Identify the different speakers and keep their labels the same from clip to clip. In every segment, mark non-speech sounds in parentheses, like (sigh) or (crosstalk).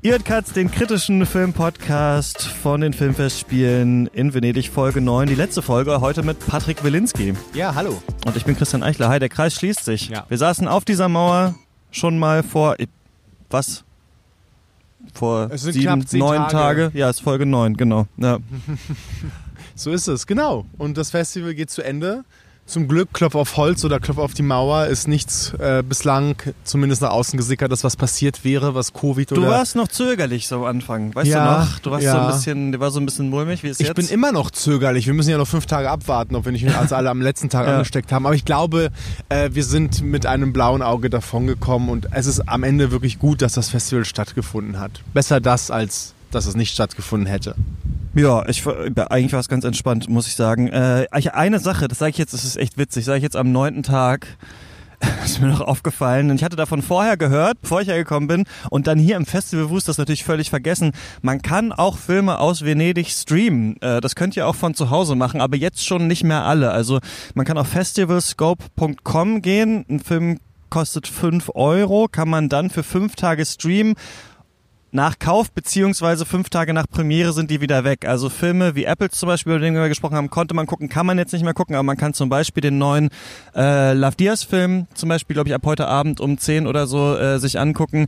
Speaker 1: Ihr hört Katz, den kritischen Filmpodcast von den Filmfestspielen in Venedig, Folge 9. Die letzte Folge heute mit Patrick Wilinski.
Speaker 2: Ja, hallo.
Speaker 1: Und ich bin Christian Eichler. Hi, der Kreis schließt sich.
Speaker 2: Ja.
Speaker 1: Wir saßen auf dieser Mauer schon mal vor, was? Vor sieben, neun
Speaker 2: Tage.
Speaker 1: Tage. Ja, ist Folge 9, genau. Ja. (laughs)
Speaker 2: So ist es, genau. Und das Festival geht zu Ende. Zum Glück, Klopf auf Holz oder Klopf auf die Mauer, ist nichts äh, bislang zumindest nach außen gesickert, dass was passiert wäre, was Covid
Speaker 1: Du
Speaker 2: oder...
Speaker 1: warst noch zögerlich so am Anfang, weißt
Speaker 2: Ja,
Speaker 1: du noch? Du warst
Speaker 2: ja.
Speaker 1: so ein bisschen, du war so ein bisschen mulmig, wie ist
Speaker 2: ich
Speaker 1: jetzt?
Speaker 2: bin immer noch zögerlich. Wir müssen ja noch fünf Tage abwarten, ob wir nicht als alle am letzten Tag (laughs)
Speaker 1: Ja.
Speaker 2: angesteckt haben. Aber ich glaube, äh, wir sind mit einem blauen Auge davongekommen und es ist am Ende wirklich gut, dass das Festival stattgefunden hat. Besser das, als dass es nicht stattgefunden hätte.
Speaker 1: Ja, ich war- eigentlich war es ganz entspannt, muss ich sagen. Äh, eine Sache, das sage ich jetzt, das ist echt witzig, sage ich jetzt am neunten Tag. (laughs) Ist mir noch aufgefallen. Und ich hatte davon vorher gehört, bevor ich hergekommen bin. Und dann hier im Festival Wust das natürlich völlig vergessen. Man kann auch Filme aus Venedig streamen. Äh, das könnt ihr auch von zu Hause machen, aber jetzt schon nicht mehr alle. Also man kann auf festivalscope.com gehen. Ein Film kostet 5 Euro, kann man dann für fünf Tage streamen nach Kauf beziehungsweise fünf Tage nach Premiere sind die wieder weg. Also Filme wie Apples zum Beispiel, über den wir gesprochen haben, konnte man gucken, kann man jetzt nicht mehr gucken, aber man kann zum Beispiel den neuen äh, Love Diaz Film zum Beispiel, glaube ich, ab heute Abend um 10 oder so äh, sich angucken.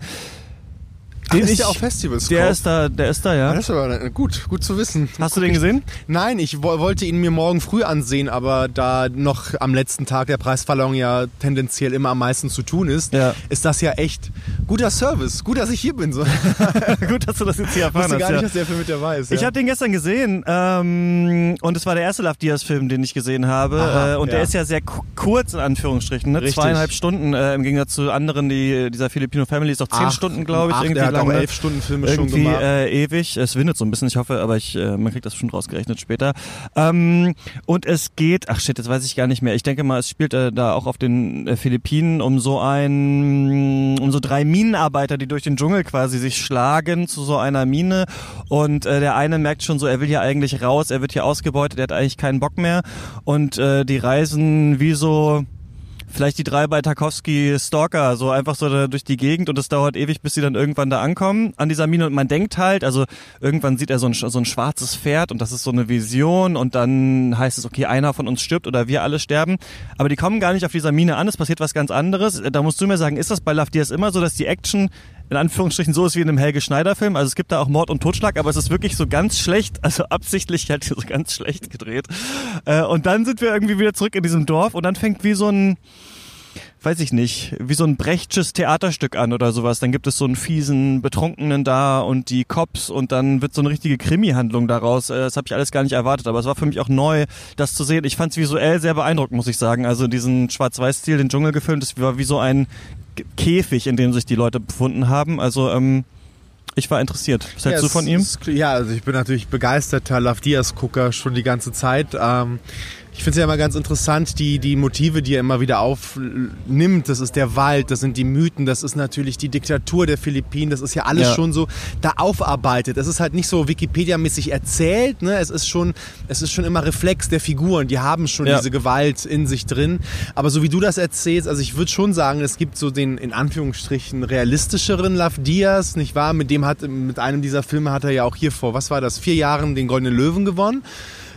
Speaker 1: Den
Speaker 2: ist
Speaker 1: ich-
Speaker 2: ja auf Festivals.
Speaker 1: Der ist da, der ist da, ja.
Speaker 2: das ist aber gut, gut zu wissen.
Speaker 1: Hast du den gesehen?
Speaker 2: Nein, ich wo wollte ihn mir morgen früh ansehen, aber da noch am letzten Tag der Preisverleihung ja tendenziell immer am meisten zu tun ist,
Speaker 1: Ja.
Speaker 2: ist das ja echt guter Service. Gut, dass ich hier bin. So. Ich (laughs)
Speaker 1: Gut, dass du das jetzt hier erfahren hast.
Speaker 2: gar
Speaker 1: ja.
Speaker 2: nicht, dass der Film mit dabei ist.
Speaker 1: Ich
Speaker 2: ja.
Speaker 1: habe den gestern gesehen ähm, und es war der erste Love Diaz Film, den ich gesehen habe
Speaker 2: Aha,
Speaker 1: äh, und der
Speaker 2: ja.
Speaker 1: ist ja sehr ku- kurz in Anführungsstrichen, ne?
Speaker 2: Richtig.
Speaker 1: zweieinhalb Stunden äh, im Gegensatz zu anderen, die dieser Filipino Family ist auch zehn
Speaker 2: Acht-
Speaker 1: Stunden, glaube ich,
Speaker 2: acht,
Speaker 1: irgendwie lang.
Speaker 2: auch elf Stunden Filme schon
Speaker 1: irgendwie
Speaker 2: gemacht.
Speaker 1: äh, ewig. Es windet so ein bisschen, ich hoffe, aber ich, äh, man kriegt das schon rausgerechnet später. Ähm, und es geht, ach shit, jetzt weiß ich gar nicht mehr. Ich denke mal, es spielt äh, da auch auf den äh, Philippinen um so ein, um so drei Minenarbeiter, die durch den Dschungel quasi sich schlagen zu so einer Mine. Und äh, der eine merkt schon so, er will hier eigentlich raus, er wird hier ausgebeutet, er hat eigentlich keinen Bock mehr. Und äh, die reisen wie so vielleicht die drei bei Tarkovsky Stalker, so einfach so durch die Gegend und es dauert ewig, bis sie dann irgendwann da ankommen an dieser Mine und man denkt halt, also irgendwann sieht er so ein, so ein schwarzes Pferd und das ist so eine Vision und dann heißt es, okay, einer von uns stirbt oder wir alle sterben, aber die kommen gar nicht auf dieser Mine an, es passiert was ganz anderes. Da musst du mir sagen, ist das bei Love Diaz immer so, dass die Action in Anführungsstrichen so ist wie in einem Helge Schneider Film. Also es gibt da auch Mord und Totschlag, aber es ist wirklich so ganz schlecht, (laughs) also absichtlich halt so ganz schlecht gedreht. Äh, und dann sind wir irgendwie wieder zurück in diesem Dorf und dann fängt wie so ein weiß ich nicht, wie so ein Brechtsches Theaterstück an oder sowas. Dann gibt es so einen fiesen Betrunkenen da und die Cops und dann wird so eine richtige Krimi-Handlung daraus. Äh, Das habe ich alles gar nicht erwartet, aber es war für mich auch neu, das zu sehen. Ich fand es visuell sehr beeindruckend, muss ich sagen. Also diesen Schwarz-Weiß-Stil, den Dschungel gefilmt, das war wie so ein Käfig, in dem sich die Leute befunden haben. Also ähm, ich war interessiert. Was hältst
Speaker 2: Ja,
Speaker 1: du von ihm?
Speaker 2: es- Ja, also ich bin natürlich begeisterter Love Diaz-Gucker schon die ganze Zeit. Ähm, ich finde es ja immer ganz interessant, die, die Motive, die er immer wieder aufnimmt. Das ist der Wald, das sind die Mythen, das ist natürlich die Diktatur der Philippinen. Das ist ja alles
Speaker 1: Ja.
Speaker 2: schon so da aufarbeitet. Es ist halt nicht so Wikipedia-mäßig erzählt. Ne? Es, ist schon, es ist schon immer Reflex der Figuren. Die haben schon
Speaker 1: Ja.
Speaker 2: diese Gewalt in sich drin. Aber so wie du das erzählst, also ich würde schon sagen, es gibt so den in Anführungsstrichen realistischeren Love Diaz, nicht wahr? Mit dem hat, mit einem dieser Filme hat er ja auch hier vor, was war das, vier Jahren den Goldenen Löwen gewonnen.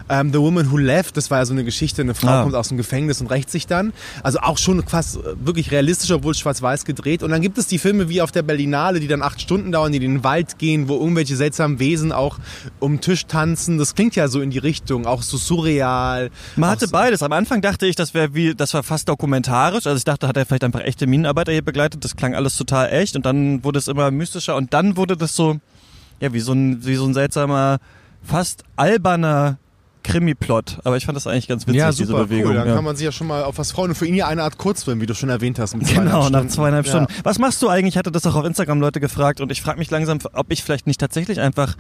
Speaker 2: Ähm, The Woman Who Left, das war ja so eine Geschichte, eine Frau
Speaker 1: Ah.
Speaker 2: kommt aus dem Gefängnis und rächt sich dann. Also auch schon fast äh, wirklich realistisch, obwohl schwarz-weiß gedreht. Und dann gibt es die Filme wie auf der Berlinale, die dann acht Stunden dauern, die in den Wald gehen, wo irgendwelche seltsamen Wesen auch um den Tisch tanzen. Das klingt ja so in die Richtung, auch so surreal.
Speaker 1: Man hatte
Speaker 2: so,
Speaker 1: beides. Am Anfang dachte ich, das wäre wie, das war fast dokumentarisch. Also ich dachte, hat er vielleicht einfach echte Minenarbeiter hier begleitet. Das klang alles total echt. Und dann wurde es immer mystischer. Und dann wurde das so, ja, wie so ein, wie so ein seltsamer, fast alberner Krimi-Plot. Aber ich fand das eigentlich ganz witzig,
Speaker 2: ja,
Speaker 1: diese
Speaker 2: super
Speaker 1: Bewegung.
Speaker 2: cool. Dann
Speaker 1: ja.
Speaker 2: kann man sich ja schon mal auf was freuen. Und für ihn ja eine Art Kurzfilm, wie du schon erwähnt hast. Mit
Speaker 1: Genau, nach
Speaker 2: Stunden.
Speaker 1: zweieinhalb
Speaker 2: Ja.
Speaker 1: Stunden. Was machst du eigentlich? Ich hatte das auch auf Instagram Leute gefragt und ich frage mich langsam, ob ich vielleicht nicht tatsächlich einfach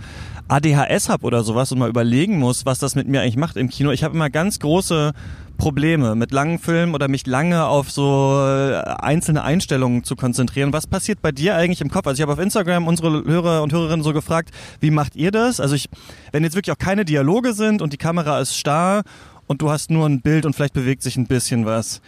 Speaker 1: ADHS habe oder sowas und mal überlegen muss, was das mit mir eigentlich macht im Kino. Ich habe immer ganz große Probleme mit langen Filmen oder mich lange auf so äh, einzelne Einstellungen zu konzentrieren. Was passiert bei dir eigentlich im Kopf? Also ich habe auf Instagram unsere Hörer und Hörerinnen so gefragt, wie macht ihr das? Also ich, wenn jetzt wirklich auch keine Dialoge sind und die Kamera ist starr und du hast nur ein Bild und vielleicht bewegt sich ein bisschen was.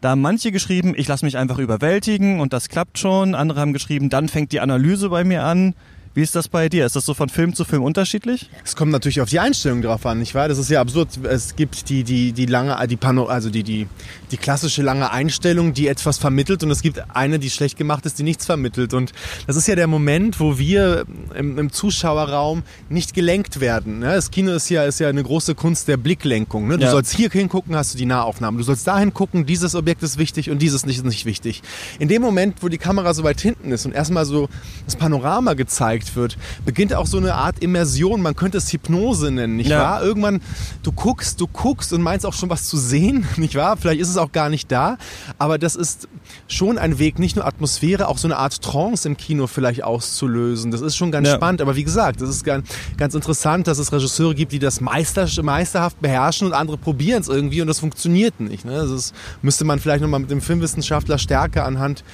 Speaker 1: Da haben manche geschrieben, ich lasse mich einfach überwältigen und das klappt schon. Andere haben geschrieben, dann fängt die Analyse bei mir an. Wie ist das bei dir? Ist das so von Film zu Film unterschiedlich?
Speaker 2: Es kommt natürlich auf die Einstellung drauf an, nicht wahr? Das ist ja absurd. Es gibt die, die, die lange, die Pano, also die, die, die klassische lange Einstellung, die etwas vermittelt und es gibt eine, die schlecht gemacht ist, die nichts vermittelt. Und das ist ja der Moment, wo wir im, im Zuschauerraum nicht gelenkt werden. Ne? Das Kino ist ja, ist ja eine große Kunst der Blicklenkung. Ne? Du
Speaker 1: Ja.
Speaker 2: sollst hier hingucken, hast du die Nahaufnahmen. Du sollst dahin gucken, dieses Objekt ist wichtig und dieses nicht, ist nicht wichtig. In dem Moment, wo die Kamera so weit hinten ist und erstmal so das Panorama gezeigt wird, beginnt auch so eine Art Immersion. Man könnte es Hypnose nennen, nicht
Speaker 1: Ja.
Speaker 2: wahr? Irgendwann, du guckst, du guckst und meinst auch schon was zu sehen, (laughs) nicht wahr? Vielleicht ist es auch gar nicht da, aber das ist schon ein Weg, nicht nur Atmosphäre, auch so eine Art Trance im Kino vielleicht auszulösen. Das ist schon ganz
Speaker 1: Ja.
Speaker 2: spannend, aber wie gesagt, das ist ganz, ganz interessant, dass es Regisseure gibt, die das meister, meisterhaft beherrschen und andere probieren es irgendwie und das funktioniert nicht. Ne? Das ist, müsste man vielleicht nochmal mit dem Filmwissenschaftler stärker anhand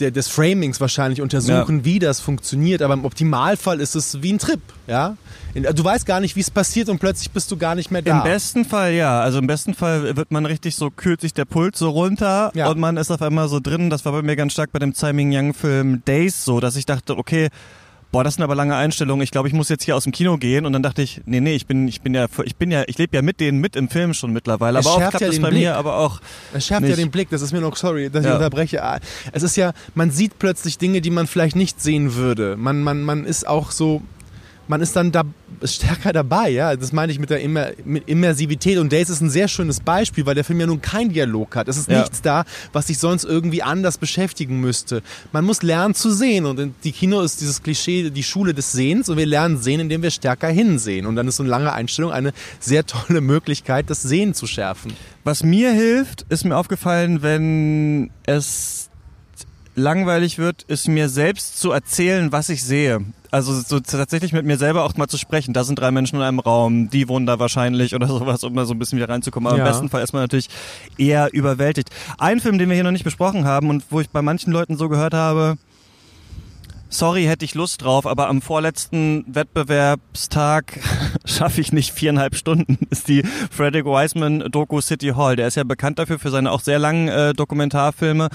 Speaker 2: der, des Framings wahrscheinlich untersuchen, wie das funktioniert. Aber im Optimalfall ist es wie ein Trip. Ja? Du weißt gar nicht, wie es passiert und plötzlich bist du gar nicht mehr da.
Speaker 1: Im besten Fall ja. Also im besten Fall wird man richtig so, kühlt sich der Puls so runter
Speaker 2: Ja.
Speaker 1: und man ist auf einmal so drin. Das war bei mir ganz stark bei dem Tsai Ming Yang Film Days so, dass ich dachte, okay, boah, das sind aber lange Einstellungen. Ich glaube, ich muss jetzt hier aus dem Kino gehen. Und dann dachte ich, nee, nee, ich bin, ich bin ja, ich bin ja, ich lebe ja mit denen mit im Film schon mittlerweile.
Speaker 2: Es
Speaker 1: Aber
Speaker 2: schärft
Speaker 1: klappt
Speaker 2: ja
Speaker 1: das
Speaker 2: den
Speaker 1: bei
Speaker 2: Blick.
Speaker 1: mir, aber auch
Speaker 2: Es schärft ja
Speaker 1: nicht.
Speaker 2: den Blick, das ist mir noch, sorry, dass ich
Speaker 1: Ja.
Speaker 2: unterbreche. Es ist ja, man sieht plötzlich Dinge, die man vielleicht nicht sehen würde. Man, man, man ist auch so, man ist dann da stärker dabei, ja. Das meine ich mit der Immer, mit Immersivität. Und Days ist ein sehr schönes Beispiel, weil der Film ja nun keinen Dialog hat. Es ist
Speaker 1: Ja.
Speaker 2: nichts da, was sich sonst irgendwie anders beschäftigen müsste. Man muss lernen zu sehen. Und die Kino ist dieses Klischee, die Schule des Sehens. Und wir lernen sehen, indem wir stärker hinsehen. Und dann ist so eine lange Einstellung eine sehr tolle Möglichkeit, das Sehen zu schärfen.
Speaker 1: Was mir hilft, ist mir aufgefallen, wenn es langweilig wird, ist mir selbst zu erzählen, was ich sehe. Also so tatsächlich mit mir selber auch mal zu sprechen. Da sind drei Menschen in einem Raum, die wohnen da wahrscheinlich oder (laughs) sowas, um mal so ein bisschen wieder reinzukommen. Aber
Speaker 2: Ja.
Speaker 1: im besten Fall ist man natürlich eher überwältigt. Ein Film, den wir hier noch nicht besprochen haben und wo ich bei manchen Leuten so gehört habe, sorry, hätte ich Lust drauf, aber am vorletzten Wettbewerbstag (laughs) schaffe ich nicht viereinhalb Stunden, (laughs) ist die Frederick Wiseman Doku City Hall. Der ist ja bekannt dafür, für seine auch sehr langen äh, Dokumentarfilme.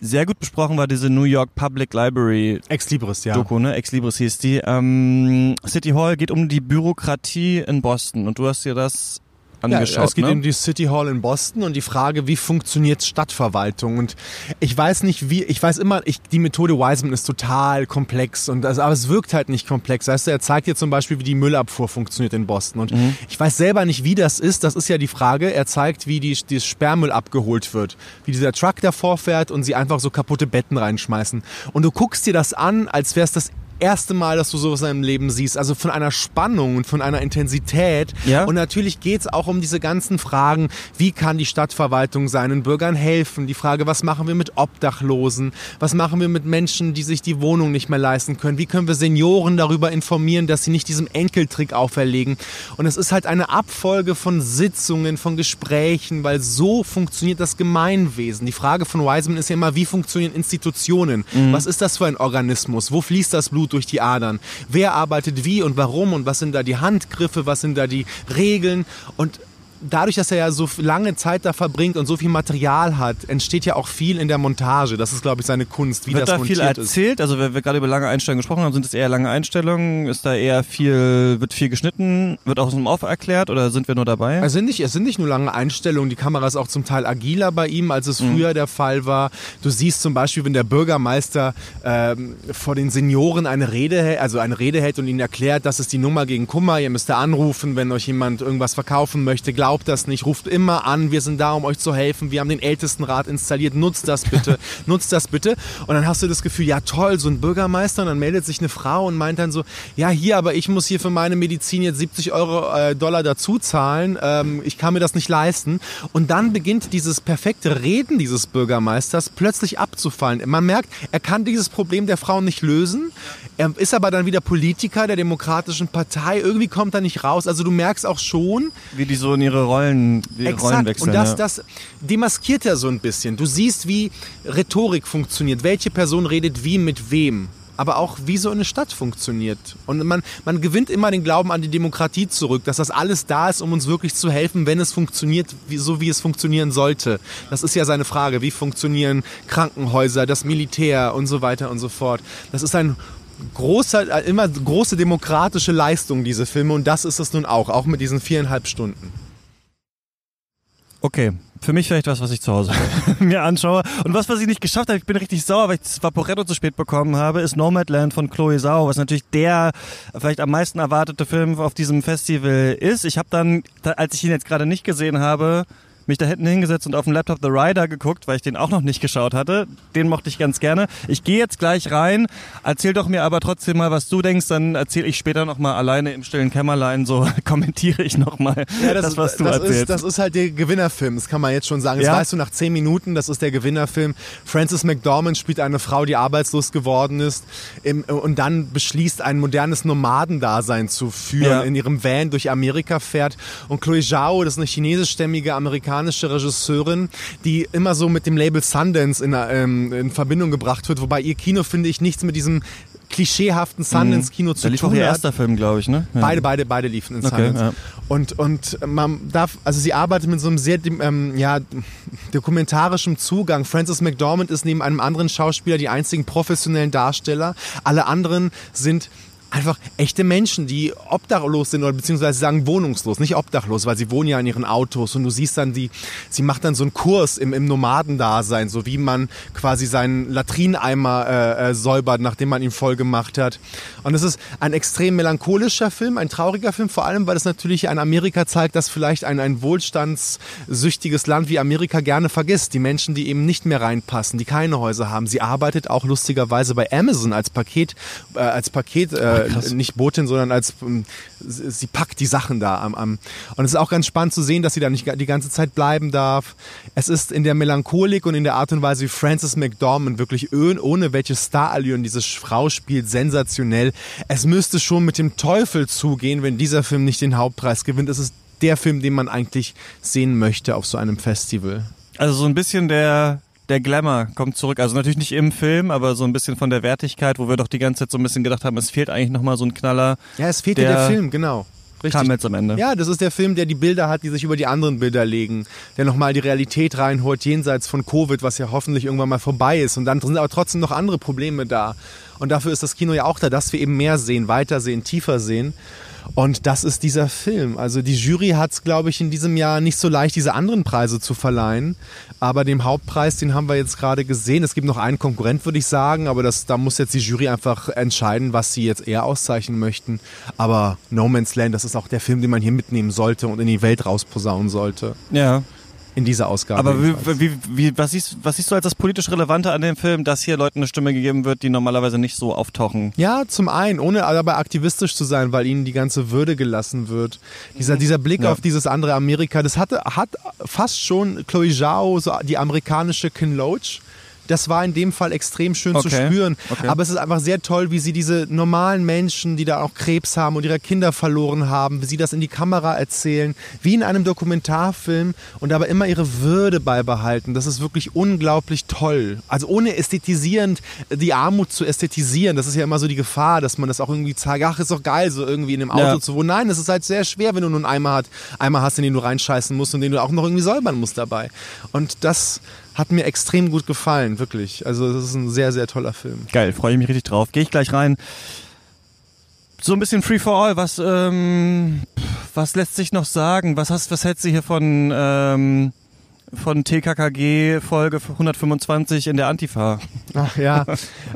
Speaker 1: Sehr gut besprochen war diese New York Public Library
Speaker 2: Ex Libris, ja.
Speaker 1: Doku, ne? Ex Libris hieß die. Ähm, City Hall geht um die Bürokratie in Boston und du hast dir das angeschaut,
Speaker 2: ja, es geht
Speaker 1: ne?
Speaker 2: um die City Hall in Boston und die Frage, wie funktioniert Stadtverwaltung? Und ich weiß nicht, wie, ich weiß immer, ich, die Methode Wiseman ist total komplex und das, aber es wirkt halt nicht komplex. Weißt du, er zeigt dir zum Beispiel, wie die Müllabfuhr funktioniert in Boston und
Speaker 1: Mhm.
Speaker 2: ich weiß selber nicht, wie das ist. Das ist ja die Frage. Er zeigt, wie die, die Sperrmüll abgeholt wird, wie dieser Truck davor fährt und sie einfach so kaputte Betten reinschmeißen. Und du guckst dir das an, als wäre es das erste Mal, dass du sowas in deinem Leben siehst. Also von einer Spannung und von einer Intensität.
Speaker 1: Ja.
Speaker 2: Und natürlich geht es auch um diese ganzen Fragen, wie kann die Stadtverwaltung seinen Bürgern helfen? Die Frage, was machen wir mit Obdachlosen? Was machen wir mit Menschen, die sich die Wohnung nicht mehr leisten können? Wie können wir Senioren darüber informieren, dass sie nicht diesem Enkeltrick auferlegen? Und es ist halt eine Abfolge von Sitzungen, von Gesprächen, weil so funktioniert das Gemeinwesen. Die Frage von Wiseman ist ja immer, wie funktionieren Institutionen? Was ist das für ein Organismus? Wo fließt das Blut durch die Adern? Wer arbeitet wie und warum? Und was sind da die Handgriffe? Was sind da die Regeln? Und dadurch, dass er ja so lange Zeit da verbringt und so viel Material hat, entsteht ja auch viel in der Montage. Das ist, glaube ich, seine Kunst, wie
Speaker 1: Wird
Speaker 2: das
Speaker 1: da viel
Speaker 2: ist.
Speaker 1: erzählt? Also, wenn wir gerade über lange Einstellungen gesprochen haben, sind es eher lange Einstellungen? Ist da eher viel, wird viel geschnitten? Wird auch aus dem Off erklärt oder sind wir nur dabei?
Speaker 2: Es sind, nicht, es sind nicht nur lange Einstellungen, die Kamera ist auch zum Teil agiler bei ihm, als es
Speaker 1: Mhm.
Speaker 2: früher der Fall war. Du siehst zum Beispiel, wenn der Bürgermeister ähm, vor den Senioren eine Rede, also eine Rede hält und ihnen erklärt, das ist die Nummer gegen Kummer, ihr müsst da anrufen, wenn euch jemand irgendwas verkaufen möchte, glaubt das nicht, ruft immer an, wir sind da, um euch zu helfen, wir haben den Ältestenrat installiert, nutzt das bitte, (laughs) nutzt das bitte. Und dann hast du das Gefühl, ja toll, so ein Bürgermeister, und dann meldet sich eine Frau und meint dann so, ja hier, aber ich muss hier für meine Medizin jetzt 70 Euro äh, Dollar dazu zahlen, ähm, ich kann mir das nicht leisten. Und dann beginnt dieses perfekte Reden dieses Bürgermeisters plötzlich abzufallen. Man merkt, er kann dieses Problem der Frauen nicht lösen. Er ist aber dann wieder Politiker der Demokratischen Partei. Irgendwie kommt er nicht raus. Also du merkst auch schon,
Speaker 1: Wie die so in ihre Rollen, ihre Rollen
Speaker 2: Exakt.
Speaker 1: wechseln.
Speaker 2: Und das,
Speaker 1: ja.
Speaker 2: das demaskiert er so ein bisschen. Du siehst, wie Rhetorik funktioniert, welche Person redet wie mit wem. Aber auch, wie so eine Stadt funktioniert. Und man, man gewinnt immer den Glauben an die Demokratie zurück, dass das alles da ist, um uns wirklich zu helfen, wenn es funktioniert, wie, so wie es funktionieren sollte. Das ist ja seine Frage. Wie funktionieren Krankenhäuser, das Militär und so weiter und so fort. Das ist ein große, äh, immer große demokratische Leistung, diese Filme. Und das ist es nun auch, auch mit diesen viereinhalb Stunden.
Speaker 1: Okay, für mich vielleicht was, was ich zu Hause (laughs) mir anschaue. Und was, was ich nicht geschafft habe, ich bin richtig sauer, weil ich das Vaporetto zu spät bekommen habe, ist Nomadland von Chloe Zhao, was natürlich der vielleicht am meisten erwartete Film auf diesem Festival ist. Ich habe dann, als ich ihn jetzt gerade nicht gesehen habe, mich da hinten hingesetzt und auf dem Laptop The Rider geguckt, weil ich den auch noch nicht geschaut hatte. Den mochte ich ganz gerne. Ich gehe jetzt gleich rein. Erzähl doch mir aber trotzdem mal, was du denkst. Dann erzähle ich später noch mal alleine im stillen Kämmerlein. So (laughs) kommentiere ich noch mal ja, das, das, was du
Speaker 2: das
Speaker 1: erzählst.
Speaker 2: Ist, das ist halt der Gewinnerfilm. Das kann man jetzt schon sagen. Das ja? weißt du nach zehn Minuten. Das ist der Gewinnerfilm. Frances McDormand spielt eine Frau, die arbeitslos geworden ist im, und dann beschließt, ein modernes Nomadendasein zu führen. Ja. In ihrem Van durch Amerika fährt. Und Chloe Zhao, das ist eine chinesischstämmige Amerikanerin, amerikanische Regisseurin, die immer so mit dem Label Sundance in, ähm, in Verbindung gebracht wird, wobei ihr Kino, finde ich, nichts mit diesem klischeehaften Sundance-Kino mhm. zu da lief tun auch
Speaker 1: ihr erster Film, glaube ich, ne?
Speaker 2: Ja. Beide, beide, beide liefen in okay, Sundance. Ja. Und, und man darf, also sie arbeitet mit so einem sehr ähm, ja, dokumentarischem Zugang. Frances McDormand ist neben einem anderen Schauspieler die einzigen professionellen Darsteller. Alle anderen sind einfach echte Menschen, die obdachlos sind oder beziehungsweise sagen wohnungslos, nicht obdachlos, weil sie wohnen ja in ihren Autos und du siehst dann die, sie macht dann so einen Kurs im, im Nomadendasein, so wie man quasi seinen Latrineimer äh, äh, säubert, nachdem man ihn voll gemacht hat. Und es ist ein extrem melancholischer Film, ein trauriger Film, vor allem, weil es natürlich ein Amerika zeigt, das vielleicht ein, ein wohlstandssüchtiges Land wie Amerika gerne vergisst. Die Menschen, die eben nicht mehr reinpassen, die keine Häuser haben. Sie arbeitet auch lustigerweise bei Amazon als Paket, äh, als Paket äh, äh, nicht Botin, sondern als ähm, sie packt die Sachen da am, am und es ist auch ganz spannend zu sehen, dass sie da nicht die ganze Zeit bleiben darf. Es ist in der Melancholik und in der Art und Weise, wie Frances McDormand wirklich ohne welche Starallüren diese Frau spielt, sensationell. Es müsste schon mit dem Teufel zugehen, wenn dieser Film nicht den Hauptpreis gewinnt. Es ist der Film, den man eigentlich sehen möchte auf so einem Festival.
Speaker 1: Also so ein bisschen der der Glamour kommt zurück. Also natürlich nicht im Film, aber so ein bisschen von der Wertigkeit, wo wir doch die ganze Zeit so ein bisschen gedacht haben, es fehlt eigentlich nochmal so ein Knaller.
Speaker 2: Ja, es fehlt der, der Film, genau.
Speaker 1: Richtig. Kam jetzt am Ende.
Speaker 2: Ja, das ist der Film, der die Bilder hat, die sich über die anderen Bilder legen. Der nochmal die Realität reinholt, jenseits von Covid, was ja hoffentlich irgendwann mal vorbei ist. Und dann sind aber trotzdem noch andere Probleme da. Und dafür ist das Kino ja auch da, dass wir eben mehr sehen, weiter sehen, tiefer sehen. Und das ist dieser Film. Also die Jury hat es, glaube ich, in diesem Jahr nicht so leicht, diese anderen Preise zu verleihen. Aber den Hauptpreis, den haben wir jetzt gerade gesehen. Es gibt noch einen Konkurrent, würde ich sagen, aber das, da muss jetzt die Jury einfach entscheiden, was sie jetzt eher auszeichnen möchten. Aber No Man's Land, das ist auch der Film, den man hier mitnehmen sollte und in die Welt rausposaunen sollte.
Speaker 1: Ja
Speaker 2: in dieser Ausgabe.
Speaker 1: Aber wie, wie, wie, was, siehst, was siehst du als das politisch Relevante an dem Film, dass hier Leuten eine Stimme gegeben wird, die normalerweise nicht so auftauchen?
Speaker 2: Ja, zum einen, ohne dabei aktivistisch zu sein, weil ihnen die ganze Würde gelassen wird. Dieser, dieser Blick ja. auf dieses andere Amerika, das hatte, hat fast schon Chloe Zhao, so die amerikanische Ken Loach das war in dem Fall extrem schön okay. zu spüren. Okay. Aber es ist einfach sehr toll, wie sie diese normalen Menschen, die da auch Krebs haben und ihre Kinder verloren haben, wie sie das in die Kamera erzählen, wie in einem Dokumentarfilm und aber immer ihre Würde beibehalten. Das ist wirklich unglaublich toll. Also ohne ästhetisierend die Armut zu ästhetisieren, das ist ja immer so die Gefahr, dass man das auch irgendwie zeigt, ach, ist doch geil, so irgendwie in einem Auto ja. zu wohnen. Nein, es ist halt sehr schwer, wenn du nur einen Eimer, hat, Eimer hast, in den du reinscheißen musst und den du auch noch irgendwie säubern musst dabei. Und das hat mir extrem gut gefallen, wirklich. Also das ist ein sehr, sehr toller Film.
Speaker 1: Geil, freue ich mich richtig drauf. Gehe ich gleich rein. So ein bisschen Free for All, was, ähm, was lässt sich noch sagen? Was, hast, was hältst du hier von, ähm, von TKKG Folge 125 in der Antifa?
Speaker 2: Ach ja,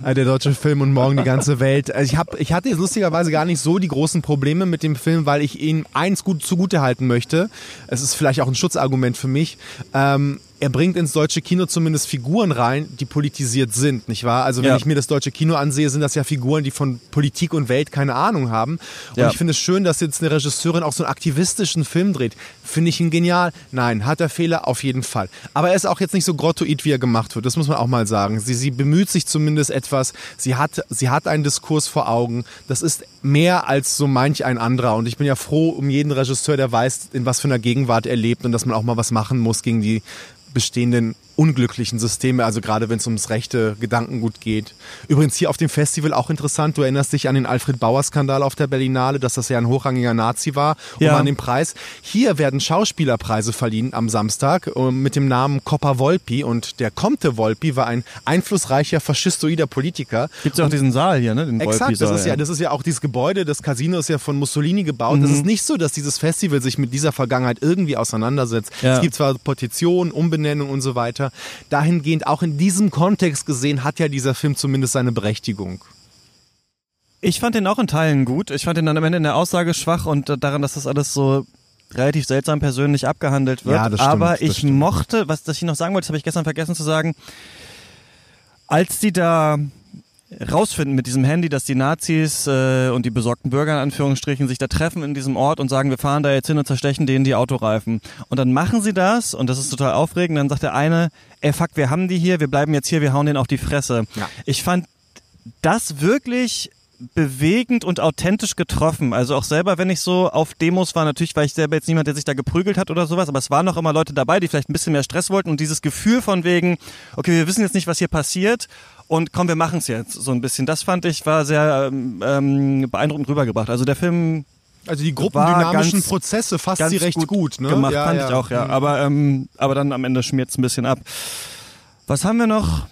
Speaker 2: äh, der deutsche Film und morgen die ganze Welt. Also ich, hab, ich hatte jetzt lustigerweise gar nicht so die großen Probleme mit dem Film, weil ich ihn eins gut zugute halten möchte. Es ist vielleicht auch ein Schutzargument für mich. Ähm, er bringt ins deutsche Kino zumindest Figuren rein, die politisiert sind, nicht wahr? Also wenn ja. ich mir das deutsche Kino ansehe, sind das ja Figuren, die von Politik und Welt keine Ahnung haben. Und ja. ich finde es schön, dass jetzt eine Regisseurin auch so einen aktivistischen Film dreht. Finde ich ihn genial? Nein. Hat er Fehler? Auf jeden Fall. Aber er ist auch jetzt nicht so grottoid, wie er gemacht wird. Das muss man auch mal sagen. Sie, sie bemüht sich zumindest etwas. Sie hat, sie hat einen Diskurs vor Augen. Das ist mehr als so manch ein anderer. Und ich bin ja froh um jeden Regisseur, der weiß, in was für einer Gegenwart er lebt und dass man auch mal was machen muss gegen die bestehenden unglücklichen Systeme, also gerade wenn es ums rechte Gedankengut geht. Übrigens hier auf dem Festival auch interessant, du erinnerst dich an den Alfred Bauer-Skandal auf der Berlinale, dass das ja ein hochrangiger Nazi war und
Speaker 1: Ja.
Speaker 2: an dem Preis. Hier werden Schauspielerpreise verliehen am Samstag äh, mit dem Namen Coppa Volpi und der Comte Volpi war ein einflussreicher faschistoider Politiker.
Speaker 1: Gibt's ja auch diesen Saal hier, ne? Den
Speaker 2: Exakt, das ist ja, das ist ja auch dieses Gebäude, das Casino ist ja von Mussolini gebaut. Es ist nicht so, dass dieses Festival sich mit dieser Vergangenheit irgendwie auseinandersetzt.
Speaker 1: Ja.
Speaker 2: Es gibt zwar Petitionen, Umbenennung und so weiter. Dahingehend, auch in diesem Kontext gesehen, hat ja dieser Film zumindest seine Berechtigung.
Speaker 1: Ich fand den auch in Teilen gut. Ich fand den dann am Ende in der Aussage schwach und daran, dass das alles so relativ seltsam persönlich abgehandelt wird.
Speaker 2: Ja, das stimmt,
Speaker 1: Aber ich
Speaker 2: stimmt.
Speaker 1: mochte, was das ich noch sagen wollte, das habe ich gestern vergessen zu sagen, als die da rausfinden mit diesem Handy, dass die Nazis äh, und die besorgten Bürger in Anführungsstrichen sich da treffen in diesem Ort und sagen, wir fahren da jetzt hin und zerstechen denen die Autoreifen. Und dann machen sie das und das ist total aufregend. Dann sagt der eine, ey fuck, wir haben die hier, wir bleiben jetzt hier, wir hauen denen auf die Fresse.
Speaker 2: Ja.
Speaker 1: Ich fand das wirklich bewegend und authentisch getroffen. Also auch selber, wenn ich so auf Demos war, natürlich war ich selber jetzt niemand, der sich da geprügelt hat oder sowas, aber es waren noch immer Leute dabei, die vielleicht ein bisschen mehr Stress wollten und dieses Gefühl von wegen, okay, wir wissen jetzt nicht, was hier passiert und komm, wir machen es jetzt so ein bisschen. Das fand ich war sehr ähm, ähm, beeindruckend rübergebracht. Also der Film
Speaker 2: Also die gruppendynamischen
Speaker 1: ganz-
Speaker 2: Prozesse fasst sie recht gut, ne?
Speaker 1: gemacht,
Speaker 2: ja,
Speaker 1: fand
Speaker 2: ja.
Speaker 1: ich auch, ja. Aber, ähm, aber dann am Ende schmiert es ein bisschen ab. Was haben wir noch?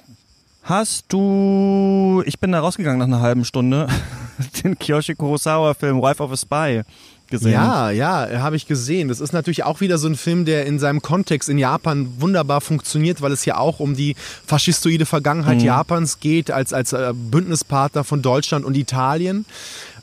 Speaker 1: Hast du, ich bin da rausgegangen nach einer halben Stunde, (laughs) den Kiyoshi Kurosawa-Film Wife of a Spy gesehen.
Speaker 2: Ja, ja, habe ich gesehen. Das ist natürlich auch wieder so ein Film, der in seinem Kontext in Japan wunderbar funktioniert, weil es ja auch um die faschistoide Vergangenheit Japans geht, als, als äh, Bündnispartner von Deutschland und Italien.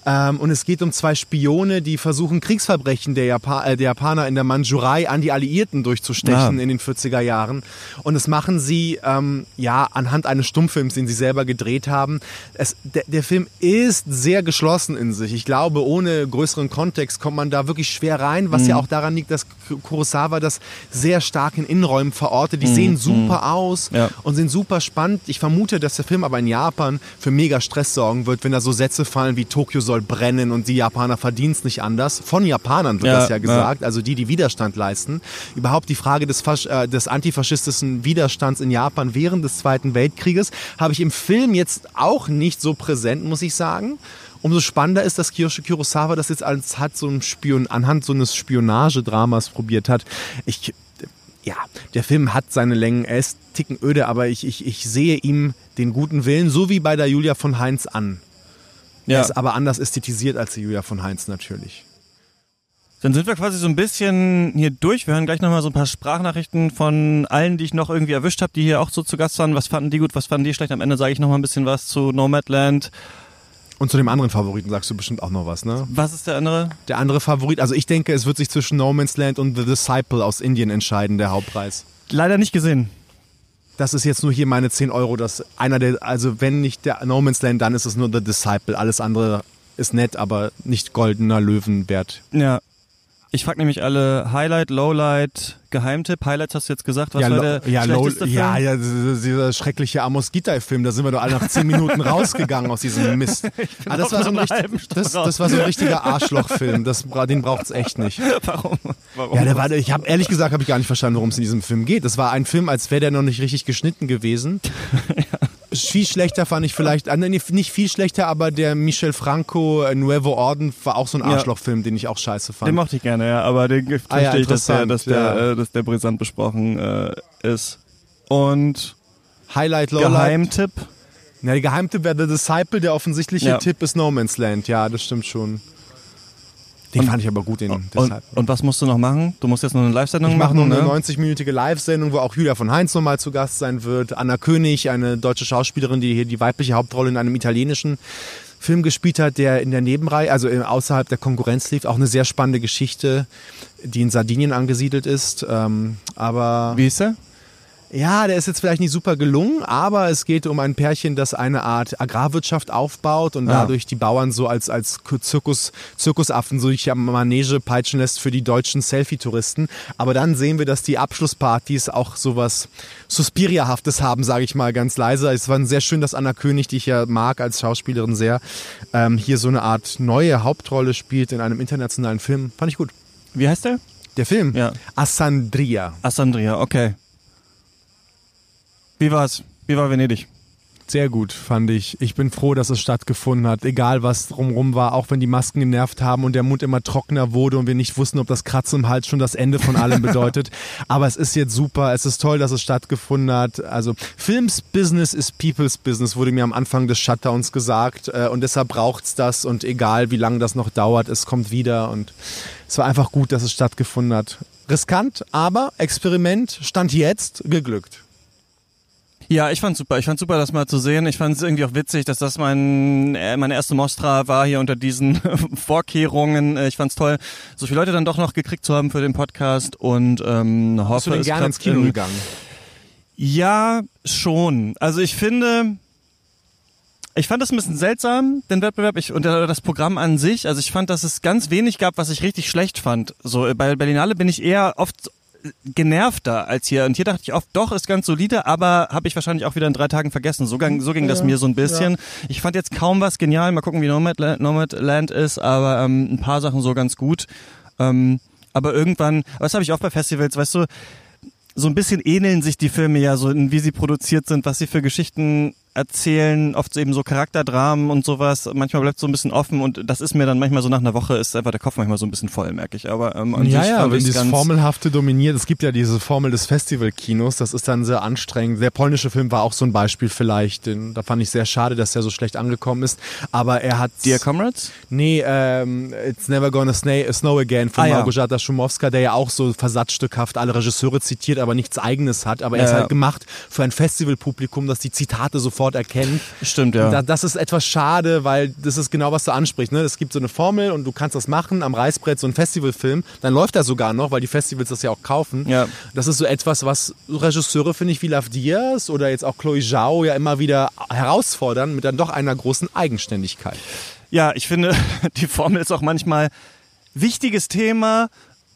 Speaker 2: Ähm, und es geht um zwei Spione, die versuchen, Kriegsverbrechen der, Japa äh, der Japaner in der Mandschurei an die Alliierten durchzustechen
Speaker 1: Ah.
Speaker 2: in den 40er Jahren. Und das machen sie ähm, ja anhand eines Stummfilms, den sie selber gedreht haben. Es, der, der Film ist sehr geschlossen in sich. Ich glaube, ohne größeren Kontext kommt man da wirklich schwer rein, was
Speaker 1: Mhm.
Speaker 2: ja auch daran liegt, dass Kurosawa das sehr stark in Innenräumen verortet. Die sehen super aus
Speaker 1: Mhm. Ja.
Speaker 2: und sind super spannend. Ich vermute, dass der Film aber in Japan für mega Stress sorgen wird, wenn da so Sätze fallen wie Tokio soll brennen und die Japaner verdienen es nicht anders. Von Japanern wird
Speaker 1: Ja,
Speaker 2: das ja
Speaker 1: ja.
Speaker 2: gesagt, also die, die Widerstand leisten. Überhaupt die Frage des, Fasch äh, des antifaschistischen Widerstands in Japan während des Zweiten Weltkrieges habe ich im Film jetzt auch nicht so präsent, muss ich sagen. Umso spannender ist, dass Kiyoshi Kurosawa das jetzt als hat so ein Spion anhand so eines Spionagedramas probiert hat. Ich ja, der Film hat seine Längen, er ist ticken öde, aber ich, ich, ich sehe ihm den guten Willen, so wie bei der Julia von Heinz an. Er
Speaker 1: ja.
Speaker 2: ist aber anders ästhetisiert als die Julia von Heinz natürlich.
Speaker 1: Dann sind wir quasi so ein bisschen hier durch. Wir hören gleich nochmal so ein paar Sprachnachrichten von allen, die ich noch irgendwie erwischt habe, die hier auch so zu Gast waren. Was fanden die gut, was fanden die schlecht? Am Ende sage ich nochmal ein bisschen was zu Nomadland.
Speaker 2: Und zu dem anderen Favoriten sagst du bestimmt auch noch was, ne?
Speaker 1: Was ist der andere?
Speaker 2: Der andere Favorit, also ich denke, es wird sich zwischen No Man's Land und The Disciple aus Indien entscheiden, der Hauptpreis.
Speaker 1: Leider nicht gesehen.
Speaker 2: Das ist jetzt nur hier meine 10 Euro, dass einer der, also wenn nicht der No Man's Land, dann ist es nur The Disciple. Alles andere ist nett, aber nicht goldener Löwen wert.
Speaker 1: Ja. Ich frage nämlich alle Highlight, Lowlight, Geheimtipp. Highlights hast du jetzt gesagt. Was
Speaker 2: ja,
Speaker 1: war der
Speaker 2: ja,
Speaker 1: schlechteste Film?
Speaker 2: ja, ja, dieser schreckliche Amos Gitai-Film, da sind wir doch alle nach 10 Minuten (laughs) rausgegangen aus diesem Mist. Ah, das, war so ein richtig, das, das war so ein richtiger Arschlochfilm. Das, den braucht's echt nicht. (laughs)
Speaker 1: Warum? Warum?
Speaker 2: Ja, der war, ich habe ehrlich gesagt habe ich gar nicht verstanden, worum es in diesem Film geht. Das war ein Film, als wäre der noch nicht richtig geschnitten gewesen. (laughs) Viel schlechter fand ich vielleicht, nee, nicht viel schlechter, aber der Michel Franco äh, Nuevo Orden war auch so ein
Speaker 1: Ja.
Speaker 2: Arschlochfilm, den ich auch scheiße fand.
Speaker 1: Den mochte ich gerne, ja, aber den verstehe
Speaker 2: Ah ja,
Speaker 1: ich, dass der, dass der,
Speaker 2: ja.
Speaker 1: äh, dass der brisant besprochen äh, ist. Und
Speaker 2: Highlight, Lowlight.
Speaker 1: Geheimtipp.
Speaker 2: Na, der Geheimtipp wäre The Disciple, der offensichtliche
Speaker 1: Ja.
Speaker 2: Tipp ist No Man's Land. Ja, das stimmt schon. Den
Speaker 1: Und-
Speaker 2: fand ich aber gut, den
Speaker 1: Und,
Speaker 2: Disciple.
Speaker 1: und was musst du noch machen? Du musst jetzt noch eine Live-Sendung
Speaker 2: Ich mache
Speaker 1: machen,
Speaker 2: noch eine
Speaker 1: ne?
Speaker 2: 90-minütige Live-Sendung, wo auch Julia von Heinz nochmal zu Gast sein wird. Anna König, eine deutsche Schauspielerin, die hier die weibliche Hauptrolle in einem italienischen Film gespielt hat, der in der Nebenreihe, also außerhalb der Konkurrenz lief. Auch eine sehr spannende Geschichte, die in Sardinien angesiedelt ist. Ähm, aber
Speaker 1: Wie ist der?
Speaker 2: Ja, der ist jetzt vielleicht nicht super gelungen, aber es geht um ein Pärchen, das eine Art Agrarwirtschaft aufbaut und
Speaker 1: Ah.
Speaker 2: dadurch die Bauern so als, als Zirkus, Zirkusaffen so durch Manege peitschen lässt für die deutschen Selfie-Touristen. Aber dann sehen wir, dass die Abschlusspartys auch sowas Suspiria-haftes haben, sage ich mal ganz leise. Es war sehr schön, dass Anna König, die ich ja mag als Schauspielerin sehr, ähm, hier so eine Art neue Hauptrolle spielt in einem internationalen Film. Fand ich gut.
Speaker 1: Wie heißt der?
Speaker 2: Der Film?
Speaker 1: Ja.
Speaker 2: Assandria.
Speaker 1: Assandria, okay. Wie war's? Wie war Venedig?
Speaker 2: Sehr gut, fand ich. Ich bin froh, dass es stattgefunden hat. Egal, was drumherum war, auch wenn die Masken genervt haben und der Mund immer trockener wurde und wir nicht wussten, ob das Kratzen im Hals schon das Ende von allem (laughs) bedeutet. Aber es ist jetzt super. Es ist toll, dass es stattgefunden hat. Also, Films Business ist People's Business, wurde mir am Anfang des Shutdowns gesagt. Äh, und deshalb braucht's das. Und egal, wie lange das noch dauert, es kommt wieder. Und es war einfach gut, dass es stattgefunden hat. Riskant, aber Experiment stand jetzt geglückt.
Speaker 1: Ja, ich fand's super. Ich fand's super, das mal zu sehen. Ich fand's irgendwie auch witzig, dass das mein äh, meine erste Mostra war hier unter diesen (laughs) Vorkehrungen. Äh, ich fand's toll, so viele Leute dann doch noch gekriegt zu haben für den Podcast und ähm, hoffe,
Speaker 2: Bist du denn gerne ins Kino
Speaker 1: in-
Speaker 2: gegangen?
Speaker 1: Ja, schon. Also ich finde, ich fand das ein bisschen seltsam, den Wettbewerb ich, und äh, das Programm an sich. Also ich fand, dass es ganz wenig gab, was ich richtig schlecht fand. So äh, bei Berlinale bin ich eher oft genervter als hier. Und hier dachte ich oft, doch, ist ganz solide, aber habe ich wahrscheinlich auch wieder in drei Tagen vergessen. So, ging- so ging das mir so ein bisschen. Ich fand jetzt kaum was genial. Mal gucken, wie Nomadland, Nomadland ist, aber ähm, ein paar Sachen so ganz gut. Ähm, aber irgendwann, aber das habe ich auch bei Festivals, weißt du, so ein bisschen ähneln sich die Filme ja so, in wie sie produziert sind, was sie für Geschichten erzählen, oft eben so Charakterdramen und sowas. Manchmal bleibt so ein bisschen offen und das ist mir dann manchmal so nach einer Woche ist einfach der Kopf manchmal so ein bisschen voll, merke ich. Aber ähm,
Speaker 2: Ja, ja, wenn dieses Formelhafte dominiert, es gibt ja diese Formel des Festivalkinos, das ist dann sehr anstrengend. Der polnische Film war auch so ein Beispiel vielleicht, den, da fand ich sehr schade, dass der so schlecht angekommen ist, aber er hat...
Speaker 1: Dear Comrades?
Speaker 2: Nee, ähm, It's Never Gonna Snow, Again von
Speaker 1: Ah, ja.
Speaker 2: Małgorzata Szumowska, der ja auch so versatzstückhaft alle Regisseure zitiert, aber nichts eigenes hat. Aber er ist
Speaker 1: Ja,
Speaker 2: halt gemacht für ein Festivalpublikum, das die Zitate sofort erkennt.
Speaker 1: Stimmt, ja.
Speaker 2: Da, das ist etwas schade, weil das ist genau, was du ansprichst. Ne? Es gibt so eine Formel und du kannst das machen am Reißbrett, so ein Festivalfilm. Dann läuft er sogar noch, weil die Festivals das ja auch kaufen.
Speaker 1: Ja.
Speaker 2: Das ist so etwas, was Regisseure, finde ich, wie Lav Diaz oder jetzt auch Chloe Zhao ja immer wieder herausfordern mit dann doch einer großen Eigenständigkeit.
Speaker 1: Ja, ich finde, (laughs) die Formel ist auch manchmal wichtiges Thema,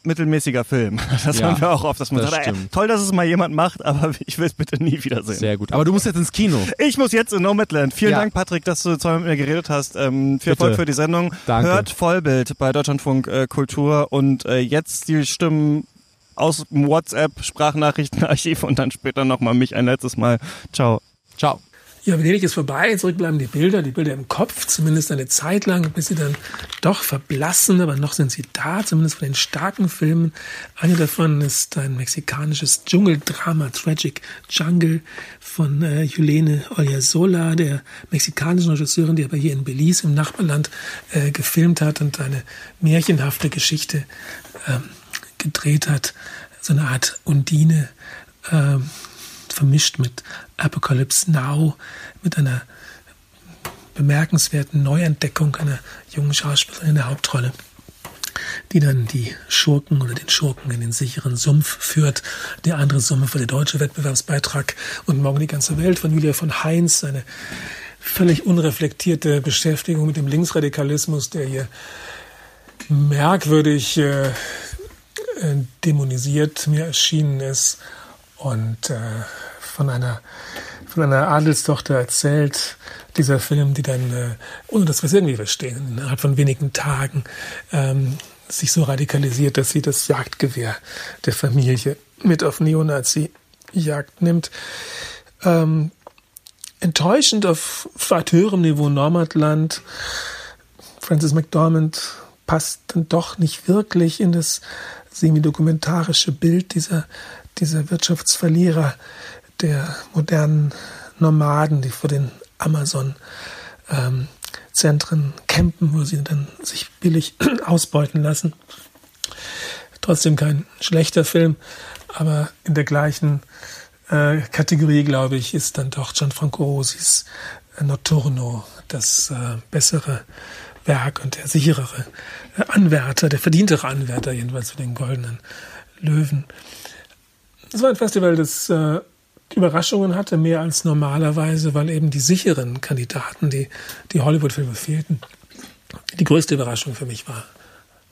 Speaker 1: mittelmäßiger Film. (laughs) Das
Speaker 2: Ja,
Speaker 1: haben wir auch oft, dass man
Speaker 2: das
Speaker 1: sagt, ey, toll, dass es mal jemand macht, aber (laughs) ich will es bitte nie wiedersehen.
Speaker 2: Sehr gut. Aber du musst jetzt ins Kino.
Speaker 1: Ich muss jetzt in Nomadland. Vielen
Speaker 2: Ja.
Speaker 1: Dank, Patrick, dass du zweimal mit mir geredet hast. Ähm, viel
Speaker 2: Bitte.
Speaker 1: Erfolg für die Sendung.
Speaker 2: Danke.
Speaker 1: Hört Vollbild bei Deutschlandfunk äh, Kultur und äh, jetzt die Stimmen aus dem WhatsApp-Sprachnachrichtenarchiv und dann später nochmal mich ein letztes Mal. Ciao.
Speaker 2: Ciao.
Speaker 3: Ja, Venedig ist vorbei, zurückbleiben die Bilder, die Bilder im Kopf, zumindest eine Zeit lang, bis sie dann doch verblassen, aber noch sind sie da, zumindest von den starken Filmen. Eine davon ist ein mexikanisches Dschungeldrama, Tragic Jungle von äh, Julene Olyasola, der mexikanischen Regisseurin, die aber hier in Belize im Nachbarland äh, gefilmt hat und eine märchenhafte Geschichte ähm, gedreht hat, so eine Art Undine, ähm, vermischt mit Apocalypse Now, mit einer bemerkenswerten Neuentdeckung einer jungen Schauspielerin in der Hauptrolle, die dann die Schurken oder den Schurken in den sicheren Sumpf führt. Die andere Summe für der deutsche Wettbewerbsbeitrag und morgen die ganze Welt von Julia von Heinz, eine völlig unreflektierte Beschäftigung mit dem Linksradikalismus, der hier merkwürdig äh, äh, dämonisiert mir erschienen ist und äh, von einer von einer Adelstochter erzählt, dieser Film, die dann, äh, ohne dass wir es irgendwie verstehen, innerhalb von wenigen Tagen ähm, sich so radikalisiert, dass sie das Jagdgewehr der Familie mit auf Neonazi-Jagd nimmt. Ähm, enttäuschend auf weit höherem Niveau Nomadland. Francis McDormand passt dann doch nicht wirklich in das semi-dokumentarische Bild dieser, dieser Wirtschaftsverlierer, der modernen Nomaden, die vor den Amazon-Zentren campen, wo sie dann sich billig (clears throat) ausbeuten lassen. Trotzdem kein schlechter Film, aber in der gleichen äh, Kategorie, glaube ich, ist dann doch Gianfranco Rosis äh, Notturno das äh, bessere Werk und der sicherere äh, Anwärter, der verdientere Anwärter jedenfalls für den goldenen Löwen. Es war ein Festival, das äh, Überraschungen hatte, mehr als normalerweise, weil eben die sicheren Kandidaten, die, die Hollywood-Filme fehlten. Die größte Überraschung für mich war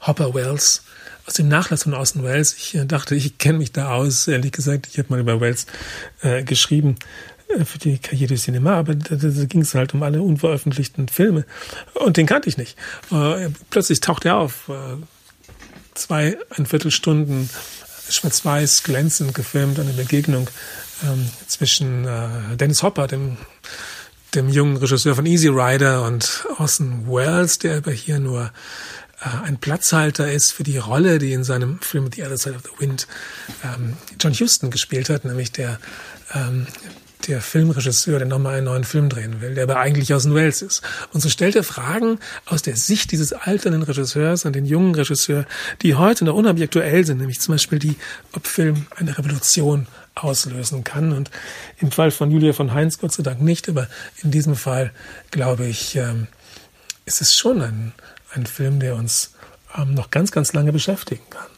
Speaker 3: Hopper Wells aus dem Nachlass von Orson Welles. Ich äh, dachte, ich kenne mich da aus. Ehrlich gesagt, ich habe mal über Welles äh, geschrieben äh, für die Karriere du Cinema, aber da, da ging es halt um alle unveröffentlichten Filme. Und den kannte ich nicht. Äh, plötzlich taucht er auf. Äh, zwei, ein Viertelstunden schwarz-weiß glänzend gefilmt, eine Begegnung ähm, zwischen äh, Dennis Hopper, dem dem jungen Regisseur von Easy Rider und Orson Welles, der aber hier nur äh, ein Platzhalter ist für die Rolle, die in seinem Film The Other Side of the Wind ähm, John Huston gespielt hat, nämlich der ähm, der Filmregisseur, der nochmal einen neuen Film drehen will, der aber eigentlich aus Wales ist. Und so stellt er Fragen aus der Sicht dieses alternden Regisseurs an den jungen Regisseur, die heute noch aktuell sind, nämlich zum Beispiel die, ob Film eine Revolution auslösen kann. Und im Fall von Julia von Heinz Gott sei Dank nicht, aber in diesem Fall glaube ich, ähm, ist es schon ein, ein Film, der uns ähm, noch ganz, ganz lange beschäftigen kann.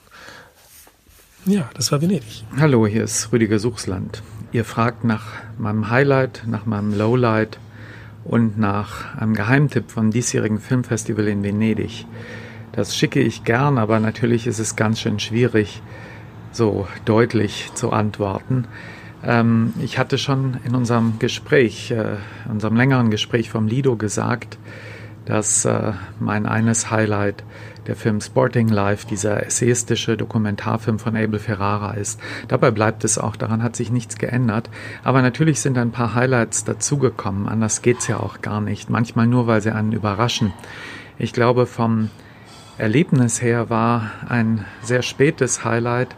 Speaker 3: Ja, das war Venedig.
Speaker 4: Hallo, hier ist Rüdiger Suchsland. Ihr fragt nach meinem Highlight, nach meinem Lowlight und nach einem Geheimtipp vom diesjährigen Filmfestival in Venedig. Das schicke ich gern, aber natürlich ist es ganz schön schwierig, so deutlich zu antworten. Ähm, ich hatte schon in unserem Gespräch, äh, unserem längeren Gespräch vom Lido gesagt, dass äh, mein eines Highlight der Film Sporting Life, dieser essayistische Dokumentarfilm von Abel Ferrara ist. Dabei bleibt es auch, daran hat sich nichts geändert. Aber natürlich sind ein paar Highlights dazugekommen, anders geht's ja auch gar nicht. Manchmal nur, weil sie einen überraschen. Ich glaube, vom Erlebnis her war ein sehr spätes Highlight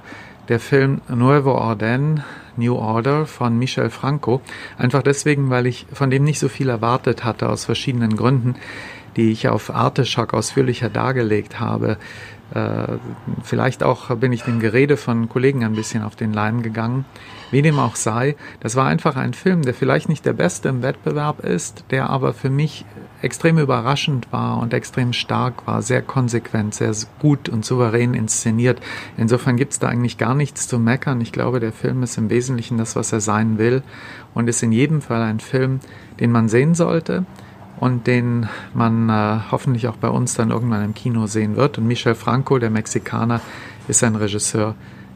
Speaker 4: der Film Nuevo Orden, New Order von Michel Franco. Einfach deswegen, weil ich von dem nicht so viel erwartet hatte, aus verschiedenen Gründen die ich auf Arteschock ausführlicher dargelegt habe. Äh, vielleicht auch bin ich dem Gerede von Kollegen ein bisschen auf den Leim gegangen. Wie dem auch sei, das war einfach ein Film, der vielleicht nicht der beste im Wettbewerb ist, der aber für mich extrem überraschend war und extrem stark war, sehr konsequent, sehr gut und souverän inszeniert. Insofern gibt es da eigentlich gar nichts zu meckern. Ich glaube, der Film ist im Wesentlichen das, was er sein will und ist in jedem Fall ein Film, den man sehen sollte und den man äh, hoffentlich auch bei uns dann irgendwann im Kino sehen wird. Und Michel Franco, der Mexikaner, ist ein Regisseur,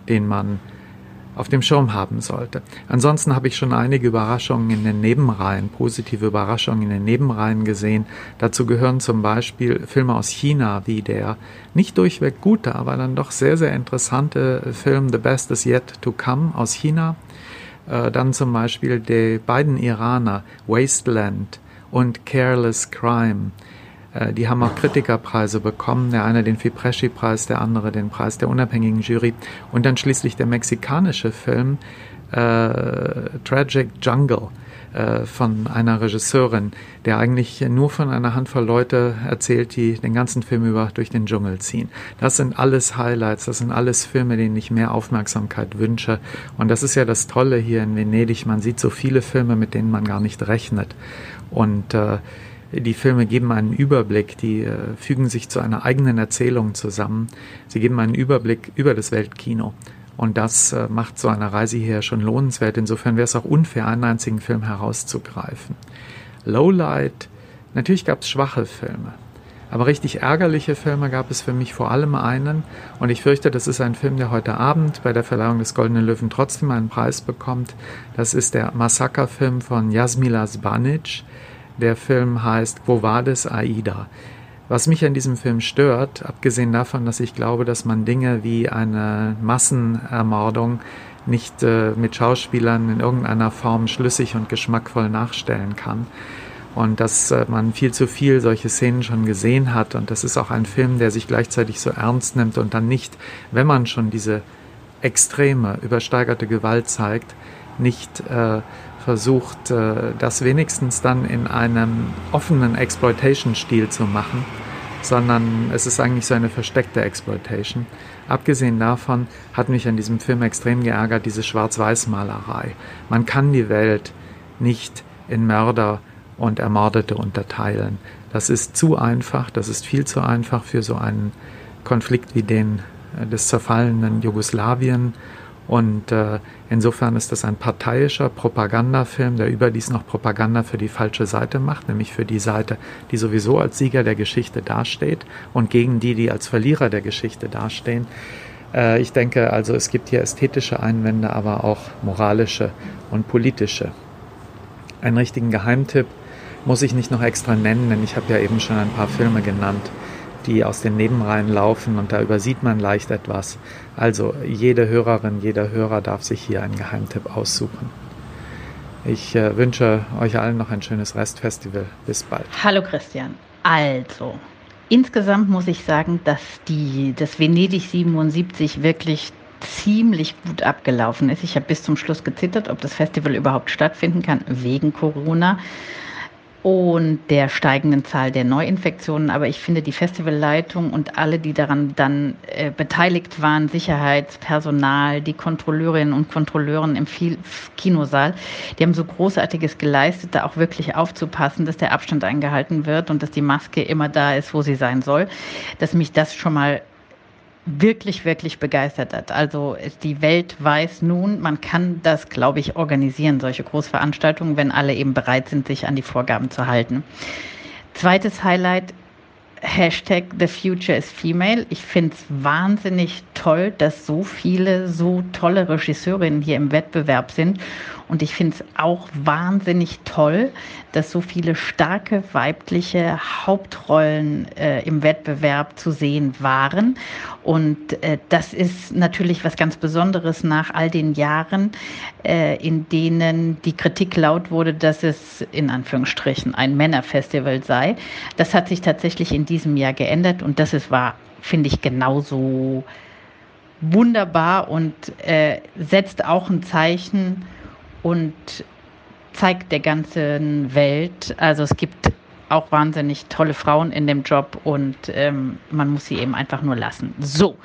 Speaker 4: den man auf dem Schirm haben sollte. Ansonsten habe ich schon einige Überraschungen in den Nebenreihen, positive Überraschungen in den Nebenreihen gesehen. Dazu gehören zum Beispiel Filme aus China, wie der nicht durchweg gute, aber dann doch sehr, sehr interessante Film The Best is Yet to Come aus China. Äh, dann zum Beispiel die beiden Iraner Wasteland und Careless Crime. Äh, die haben auch Kritikerpreise bekommen, der eine den Fipresci-Preis, der andere den Preis der unabhängigen Jury und dann schließlich der mexikanische Film äh, Tragic Jungle äh, von einer Regisseurin, der eigentlich nur von einer Handvoll Leute erzählt, die den ganzen Film über durch den Dschungel ziehen. Das sind alles Highlights, das sind alles Filme, denen ich mehr Aufmerksamkeit wünsche. Und das ist ja das Tolle hier in Venedig. Man sieht so viele Filme, mit denen man gar nicht rechnet. Und äh, die Filme geben einen Überblick, die äh, fügen sich zu einer eigenen Erzählung zusammen. Sie geben einen Überblick über das Weltkino. Und das äh, macht so eine Reise hier schon lohnenswert. Insofern wäre es auch unfair, einen einzigen Film herauszugreifen. Lowlight, natürlich gab es schwache Filme. Aber richtig ärgerliche Filme gab es für mich vor allem einen. Und ich fürchte, das ist ein Film, der heute Abend bei der Verleihung des Goldenen Löwen trotzdem einen Preis bekommt. Das ist der Massaker-Film von Jasmila Zbanic. Der Film heißt Quo Vadis Aida. Was mich an diesem Film stört, abgesehen davon, dass ich glaube, dass man Dinge wie eine Massenermordung nicht äh, mit Schauspielern in irgendeiner Form schlüssig und geschmackvoll nachstellen kann, und dass äh, man viel zu viel solche Szenen schon gesehen hat. Und das ist auch ein Film, der sich gleichzeitig so ernst nimmt und dann nicht, wenn man schon diese extreme, übersteigerte Gewalt zeigt, nicht äh, versucht, äh, das wenigstens dann in einem offenen Exploitation-Stil zu machen, sondern es ist eigentlich so eine versteckte Exploitation. Abgesehen davon hat mich an diesem Film extrem geärgert diese Schwarz-Weiß-Malerei. Man kann die Welt nicht in Mörder und Ermordete unterteilen. Das ist zu einfach, das ist viel zu einfach für so einen Konflikt wie den äh, des zerfallenen Jugoslawien. Und äh, insofern ist das ein parteiischer Propagandafilm, der überdies noch Propaganda für die falsche Seite macht, nämlich für die Seite, die sowieso als Sieger der Geschichte dasteht und gegen die, die als Verlierer der Geschichte dastehen. Äh, ich denke also, es gibt hier ästhetische Einwände, aber auch moralische und politische. Einen richtigen Geheimtipp muss ich nicht noch extra nennen, denn ich habe ja eben schon ein paar Filme genannt, die aus den Nebenreihen laufen und da übersieht man leicht etwas. Also jede Hörerin, jeder Hörer darf sich hier einen Geheimtipp aussuchen. Ich äh, wünsche euch allen noch ein schönes Restfestival. Bis bald.
Speaker 5: Hallo Christian. Also, insgesamt muss ich sagen, dass die, das Venedig 77 wirklich ziemlich gut abgelaufen ist. Ich habe bis zum Schluss gezittert, ob das Festival überhaupt stattfinden kann wegen Corona und der steigenden Zahl der Neuinfektionen. Aber ich finde, die Festivalleitung und alle, die daran dann äh, beteiligt waren, Sicherheitspersonal, die Kontrolleurinnen und Kontrolleuren im Kinosaal, die haben so Großartiges geleistet, da auch wirklich aufzupassen, dass der Abstand eingehalten wird und dass die Maske immer da ist, wo sie sein soll, dass mich das schon mal wirklich, wirklich begeistert hat. Also die Welt weiß nun, man kann das, glaube ich, organisieren, solche Großveranstaltungen, wenn alle eben bereit sind, sich an die Vorgaben zu halten. Zweites Highlight, Hashtag The Future is Female. Ich finde es wahnsinnig toll, dass so viele so tolle Regisseurinnen hier im Wettbewerb sind und ich finde es auch wahnsinnig toll, dass so viele starke weibliche Hauptrollen äh, im Wettbewerb zu sehen waren. Und äh, das ist natürlich was ganz Besonderes nach all den Jahren, äh, in denen die Kritik laut wurde, dass es in Anführungsstrichen ein Männerfestival sei. Das hat sich tatsächlich in diesem Jahr geändert und das ist war, finde ich, genauso wunderbar und äh, setzt auch ein Zeichen und zeigt der ganzen Welt, also es gibt auch wahnsinnig tolle Frauen in dem Job und ähm, man muss sie eben einfach nur lassen. So,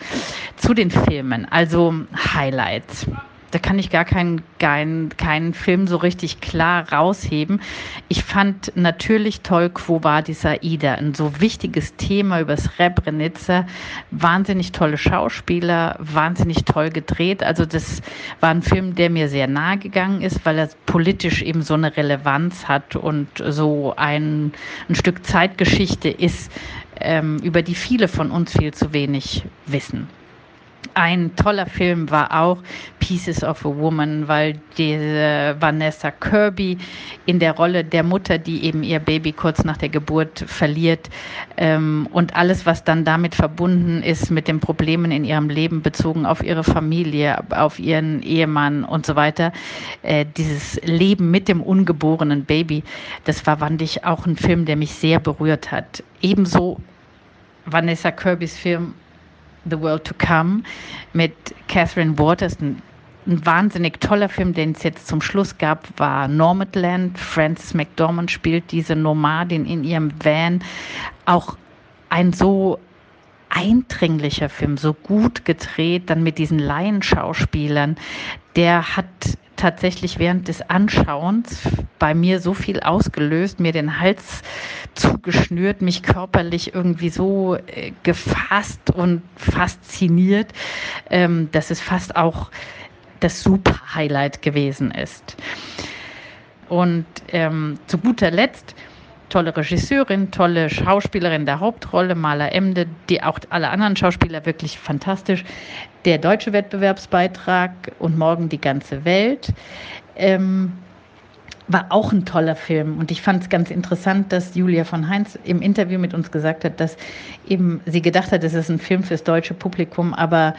Speaker 5: zu den Filmen, also Highlights da kann ich gar keinen, keinen, keinen Film so richtig klar rausheben. Ich fand natürlich toll Quo Vadis Aida, ein so wichtiges Thema über Srebrenica, wahnsinnig tolle Schauspieler, wahnsinnig toll gedreht. Also das war ein Film, der mir sehr nahe gegangen ist, weil er politisch eben so eine Relevanz hat und so ein, ein Stück Zeitgeschichte ist, ähm, über die viele von uns viel zu wenig wissen. Ein toller Film war auch Pieces of a Woman, weil diese Vanessa Kirby in der Rolle der Mutter, die eben ihr Baby kurz nach der Geburt verliert ähm, und alles, was dann damit verbunden ist mit den Problemen in ihrem Leben bezogen auf ihre Familie, auf ihren Ehemann und so weiter, äh, dieses Leben mit dem ungeborenen Baby, das war, fand ich, auch ein Film, der mich sehr berührt hat. Ebenso Vanessa Kirbys Film The World to Come mit Catherine Waters, ein, wahnsinnig toller Film, den es jetzt zum Schluss gab, war Nomadland. Frances McDormand spielt diese Nomadin in ihrem Van. Auch ein so eindringlicher Film, so gut gedreht, dann mit diesen Laienschauspielern. Der hat tatsächlich während des Anschauens bei mir so viel ausgelöst, mir den Hals zugeschnürt, mich körperlich irgendwie so äh, gefasst und fasziniert, ähm, dass es fast auch das Super-Highlight gewesen ist. Und ähm, zu guter Letzt tolle Regisseurin, tolle Schauspielerin der Hauptrolle, Maler Emde, die auch alle anderen Schauspieler wirklich fantastisch. Der deutsche Wettbewerbsbeitrag und morgen die ganze Welt. Ähm, war auch ein toller Film. Und ich fand es ganz interessant, dass Julia von Heinz im Interview mit uns gesagt hat, dass eben sie gedacht hat, es ist ein Film fürs deutsche Publikum, aber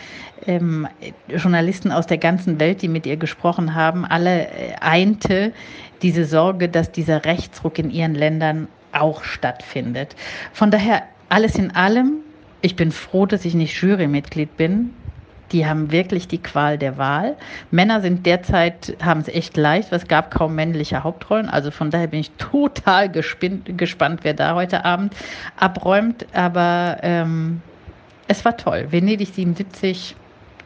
Speaker 5: ähm, Journalisten aus der ganzen Welt, die mit ihr gesprochen haben, alle äh, einte diese Sorge, dass dieser Rechtsruck in ihren Ländern auch stattfindet. Von daher alles in allem, ich bin froh, dass ich nicht Jurymitglied bin. Die haben wirklich die Qual der Wahl. Männer sind derzeit, haben es echt leicht, weil es gab kaum männliche Hauptrollen. Also von daher bin ich total gespannt, wer da heute Abend abräumt. Aber ähm, es war toll. Venedig 77,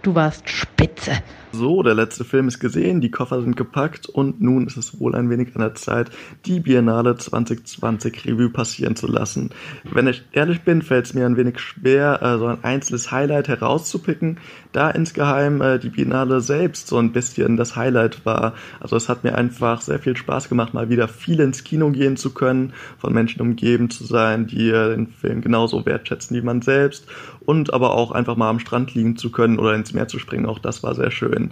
Speaker 5: du warst spitze.
Speaker 6: So, der letzte Film ist gesehen, die Koffer sind gepackt und nun ist es wohl ein wenig an der Zeit, die Biennale 2020 Revue passieren zu lassen. Wenn ich ehrlich bin, fällt es mir ein wenig schwer, äh, so ein einzelnes Highlight herauszupicken, da insgeheim äh, die Biennale selbst so ein bisschen das Highlight war. Also es hat mir einfach sehr viel Spaß gemacht, mal wieder viel ins Kino gehen zu können, von Menschen umgeben zu sein, die äh, den Film genauso wertschätzen wie man selbst und aber auch einfach mal am Strand liegen zu können oder ins Meer zu springen. Auch das war sehr schön.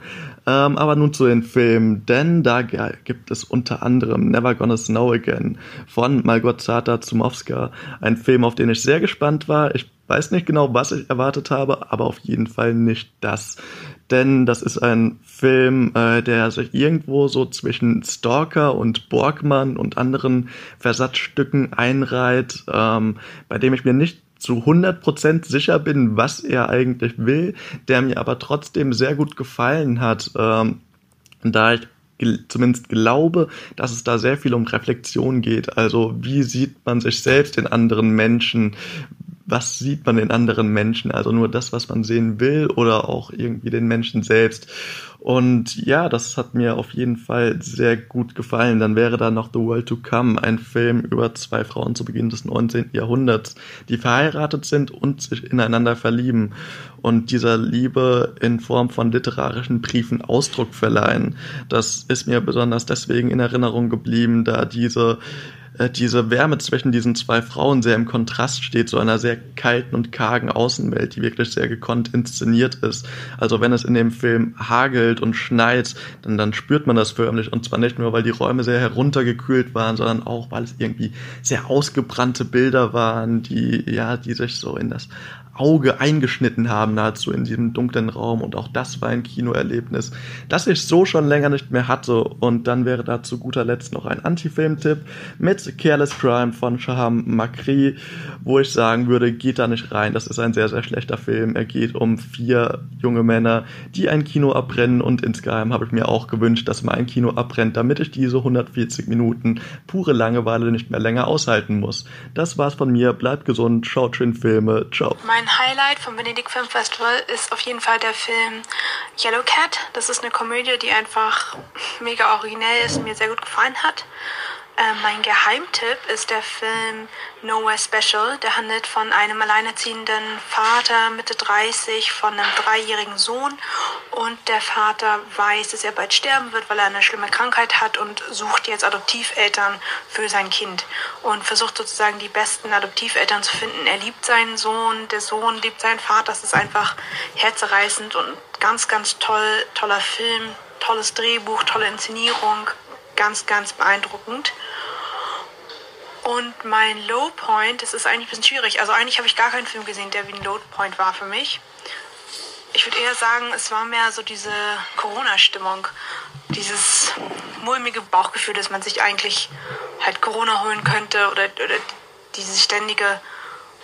Speaker 6: Ähm, aber nun zu den Filmen, denn da gibt es unter anderem Never Gonna Snow Again von Malgorzata Zumowska, ein Film, auf den ich sehr gespannt war. Ich weiß nicht genau, was ich erwartet habe, aber auf jeden Fall nicht das. Denn das ist ein Film, äh, der sich irgendwo so zwischen Stalker und Borgmann und anderen Versatzstücken einreiht, ähm, bei dem ich mir nicht zu 100% sicher bin, was er eigentlich will, der mir aber trotzdem sehr gut gefallen hat, ähm, da ich zumindest glaube, dass es da sehr viel um Reflexion geht. Also wie sieht man sich selbst in anderen Menschen? Was sieht man in anderen Menschen, also nur das, was man sehen will oder auch irgendwie den Menschen selbst. Und ja, das hat mir auf jeden Fall sehr gut gefallen. Dann wäre da noch The World to Come, ein Film über zwei Frauen zu Beginn des 19. Jahrhunderts, die verheiratet sind und sich ineinander verlieben und dieser Liebe in Form von literarischen Briefen Ausdruck verleihen. Das ist mir besonders deswegen in Erinnerung geblieben, da diese äh, diese Wärme zwischen diesen zwei Frauen sehr im Kontrast steht zu einer sehr kalten und kargen Außenwelt, die wirklich sehr gekonnt inszeniert ist. Also wenn es in dem Film hagelt und schneit, dann, dann spürt man das förmlich und zwar nicht nur, weil die Räume sehr heruntergekühlt waren, sondern auch, weil es irgendwie sehr ausgebrannte Bilder waren, die, ja, die sich so in das Auge eingeschnitten haben, nahezu in diesem dunklen Raum. Und auch das war ein Kinoerlebnis, das ich so schon länger nicht mehr hatte. Und dann wäre da zu guter Letzt noch ein Anti-Film-Tipp mit Careless Crime von Shaham Makri, wo ich sagen würde, geht da nicht rein. Das ist ein sehr, sehr schlechter Film. Er geht um vier junge Männer, die ein Kino abbrennen. Und insgeheim habe ich mir auch gewünscht, dass mein Kino abbrennt, damit ich diese 140 Minuten pure Langeweile nicht mehr länger aushalten muss. Das war's von mir. Bleibt gesund, schaut schön Filme. Ciao.
Speaker 7: Mein Highlight vom Venedig Film Festival ist auf jeden Fall der Film Yellow Cat. Das ist eine Komödie, die einfach mega originell ist und mir sehr gut gefallen hat. Äh, mein Geheimtipp ist der Film Nowhere Special. Der handelt von einem alleinerziehenden Vater Mitte 30 von einem dreijährigen Sohn und der Vater weiß, dass er bald sterben wird, weil er eine schlimme Krankheit hat und sucht jetzt Adoptiveltern für sein Kind und versucht sozusagen die besten Adoptiveltern zu finden. Er liebt seinen Sohn, der Sohn liebt seinen Vater. Das ist einfach herzerreißend und ganz, ganz toll, toller Film, tolles Drehbuch, tolle Inszenierung, ganz, ganz beeindruckend. Und mein Low Point, das ist eigentlich ein bisschen schwierig. Also eigentlich habe ich gar keinen Film gesehen, der wie ein Low Point war für mich. Ich würde eher sagen, es war mehr so diese Corona-Stimmung. Dieses mulmige Bauchgefühl, dass man sich eigentlich halt Corona holen könnte oder, oder diese ständige,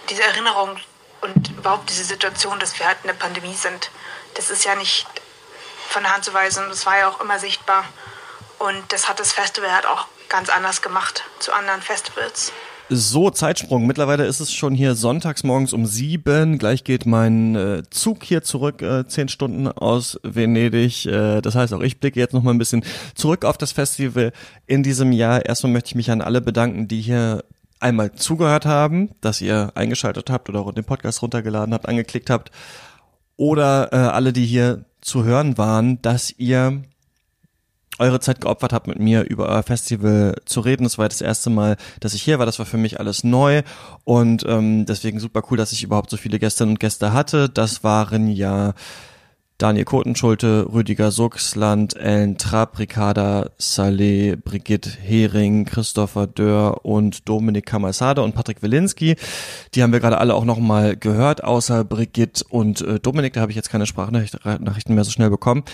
Speaker 7: diese Erinnerung und überhaupt diese Situation, dass wir halt in der Pandemie sind. Das ist ja nicht von der Hand zu weisen. Das war ja auch immer sichtbar. Und das hat das Festival halt auch ganz anders gemacht zu anderen Festivals.
Speaker 1: So, Zeitsprung. Mittlerweile ist es schon hier sonntags morgens um sieben. Gleich geht mein äh, Zug hier zurück, äh, zehn Stunden aus Venedig. Äh, das heißt, auch ich blicke jetzt noch mal ein bisschen zurück auf das Festival in diesem Jahr. Erstmal möchte ich mich an alle bedanken, die hier einmal zugehört haben, dass ihr eingeschaltet habt oder den Podcast runtergeladen habt, angeklickt habt. Oder äh, alle, die hier zu hören waren, dass ihr eure Zeit geopfert habt, mit mir über euer Festival zu reden. Das war das erste Mal, dass ich hier war. Das war für mich alles neu und ähm, deswegen super cool, dass ich überhaupt so viele Gästinnen und Gäste hatte. Das waren ja Daniel Kotenschulte, Rüdiger Suchsland, Ellen Trapp, Ricarda Saleh, Brigitte Hering, Christopher Dörr und Dominik Kamasade und Patrick Wilinski. Die haben wir gerade alle auch nochmal gehört, außer Brigitte und äh, Dominik. Da habe ich jetzt keine Sprachnachrichten mehr so schnell bekommen.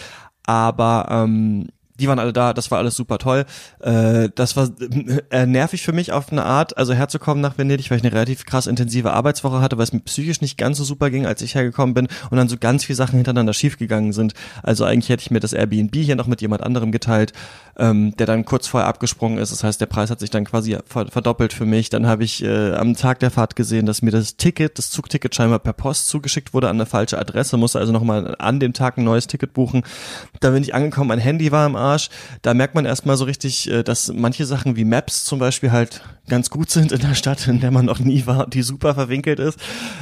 Speaker 1: Aber ähm, die waren alle da, das war alles super toll. Äh, das war (laughs) äh, nervig für mich auf eine Art, also herzukommen nach Venedig, weil ich eine relativ krass intensive Arbeitswoche hatte, weil es mir psychisch nicht ganz so super ging, als ich hergekommen bin und dann so ganz viele Sachen hintereinander schiefgegangen sind. Also eigentlich hätte ich mir das Airbnb hier noch mit jemand anderem geteilt, ähm, der dann kurz vorher abgesprungen ist. Das heißt, der Preis hat sich dann quasi verdoppelt für mich. Dann habe ich äh, am Tag der Fahrt gesehen, dass mir das Ticket, das Zugticket scheinbar per Post zugeschickt wurde an eine falsche Adresse, musste also nochmal an dem Tag ein neues Ticket buchen. Da bin ich angekommen, mein Handy war im Arsch. Da merkt man erstmal so richtig, äh, dass manche Sachen wie Maps zum Beispiel halt ganz gut sind in der Stadt, in der man noch nie war, die super verwinkelt ist.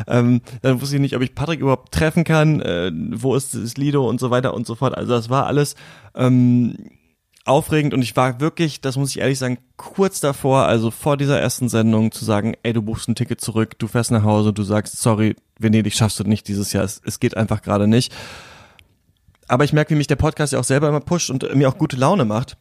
Speaker 1: Ähm, dann wusste ich nicht, ob ich Patrick überhaupt treffen kann, äh, wo ist das Lido und so weiter und so fort. Also das war alles ähm, aufregend und ich war wirklich, das muss ich ehrlich sagen, kurz davor, also vor dieser ersten Sendung zu sagen, ey, du buchst ein Ticket zurück, du fährst nach Hause, du sagst, sorry, Venedig schaffst du nicht dieses Jahr, es, es geht einfach gerade nicht. aber ich merke, wie mich der Podcast ja auch selber immer pusht und mir auch gute Laune macht.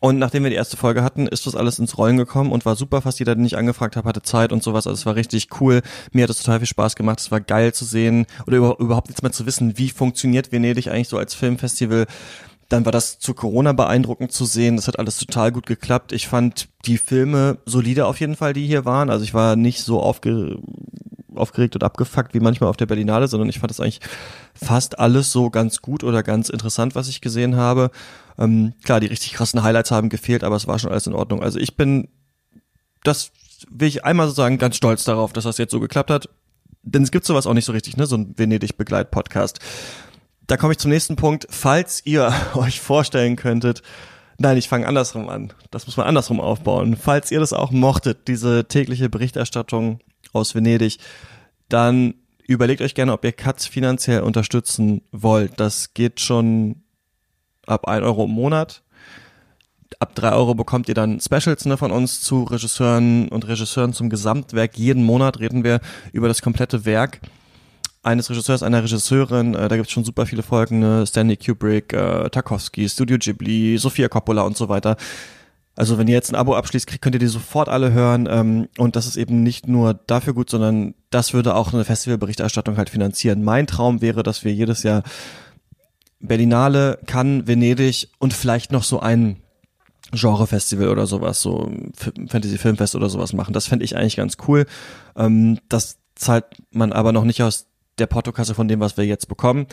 Speaker 1: Und nachdem wir die erste Folge hatten, ist das alles ins Rollen gekommen und war super. Fast jeder, den ich angefragt habe, hatte Zeit und sowas. Also es war richtig cool. Mir hat es total viel Spaß gemacht. Es war geil zu sehen oder überhaupt jetzt mal zu wissen, wie funktioniert Venedig eigentlich so als Filmfestival. Dann war das zu Corona beeindruckend zu sehen. Das hat alles total gut geklappt. Ich fand die Filme solide auf jeden Fall, die hier waren. Also ich war nicht so aufge aufgeregt und abgefuckt wie manchmal auf der Berlinale, sondern ich fand das eigentlich fast alles so ganz gut oder ganz interessant, was ich gesehen habe. Ähm, klar, die richtig krassen Highlights haben gefehlt, aber es war schon alles in Ordnung. Also ich bin, das will ich einmal so sagen, ganz stolz darauf, dass das jetzt so geklappt hat. Denn es gibt sowas auch nicht so richtig, ne? So ein Venedig-Begleit-Podcast. Da komme ich zum nächsten Punkt. Falls ihr (laughs) euch vorstellen könntet, Nein, ich fange andersrum an. Das muss man andersrum aufbauen. Falls ihr das auch mochtet, diese tägliche Berichterstattung aus Venedig, dann überlegt euch gerne, ob ihr Katz finanziell unterstützen wollt. Das geht schon ab ein Euro im Monat. Ab drei Euro bekommt ihr dann Specials ne, von uns zu Regisseuren und Regisseuren zum Gesamtwerk. Jeden Monat reden wir über das komplette Werk eines Regisseurs, einer Regisseurin. Äh, da gibt es schon super viele Folgen. Ne? Stanley Kubrick, äh, Tarkovsky, Studio Ghibli, Sofia Coppola und so weiter. Also wenn ihr jetzt ein Abo abschließt, könnt ihr die sofort alle hören. Ähm, und das ist eben nicht nur dafür gut, sondern das würde auch eine Festivalberichterstattung halt finanzieren. Mein Traum wäre, dass wir jedes Jahr Berlinale, Cannes, Venedig und vielleicht noch so ein Genrefestival oder sowas, so Fantasy Filmfest oder sowas machen. Das fände ich eigentlich ganz cool. Ähm, das zahlt man aber noch nicht aus der Portokasse von dem, was wir jetzt bekommen.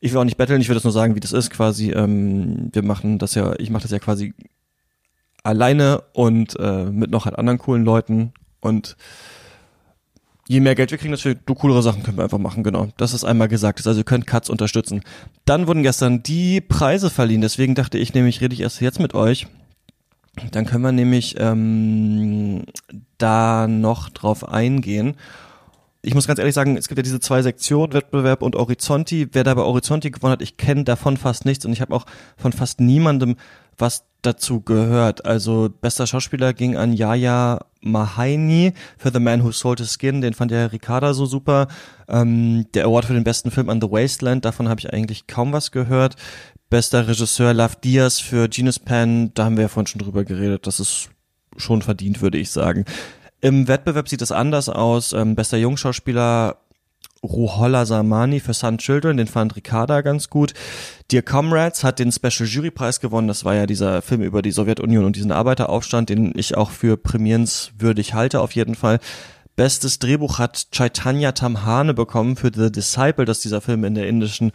Speaker 1: Ich will auch nicht betteln, ich will das nur sagen, wie das ist quasi. Ähm, wir machen das ja, ich mache das ja quasi alleine und äh, mit noch halt anderen coolen Leuten und je mehr Geld wir kriegen, desto coolere Sachen können wir einfach machen, genau. Das ist einmal gesagt. Also ihr könnt Cuts unterstützen. Dann wurden gestern die Preise verliehen, deswegen dachte ich nämlich, rede ich erst jetzt mit euch. Dann können wir nämlich ähm, da noch drauf eingehen. Ich muss ganz ehrlich sagen, es gibt ja diese zwei Sektionen, Wettbewerb und Horizonti. Wer da bei Horizonti gewonnen hat, ich kenne davon fast nichts und ich habe auch von fast niemandem was dazu gehört. Also bester Schauspieler ging an Yaya Mahaini für The Man Who Sold His Skin, den fand ja Ricarda so super. Ähm, der Award für den besten Film an The Wasteland, davon habe ich eigentlich kaum was gehört. Bester Regisseur Love Diaz für Genius Pen, da haben wir ja vorhin schon drüber geredet, das ist schon verdient, würde ich sagen. Im Wettbewerb sieht es anders aus. Ähm, bester Jungschauspieler Ruhollah Samani für Sun Children, den fand Ricarda ganz gut. Dear Comrades hat den Special Jury Preis gewonnen. Das war ja dieser Film über die Sowjetunion und diesen Arbeiteraufstand, den ich auch für prämierenswürdig halte, auf jeden Fall. Bestes Drehbuch hat Chaitanya Tamhane bekommen für The Disciple, das ist dieser Film in der indischen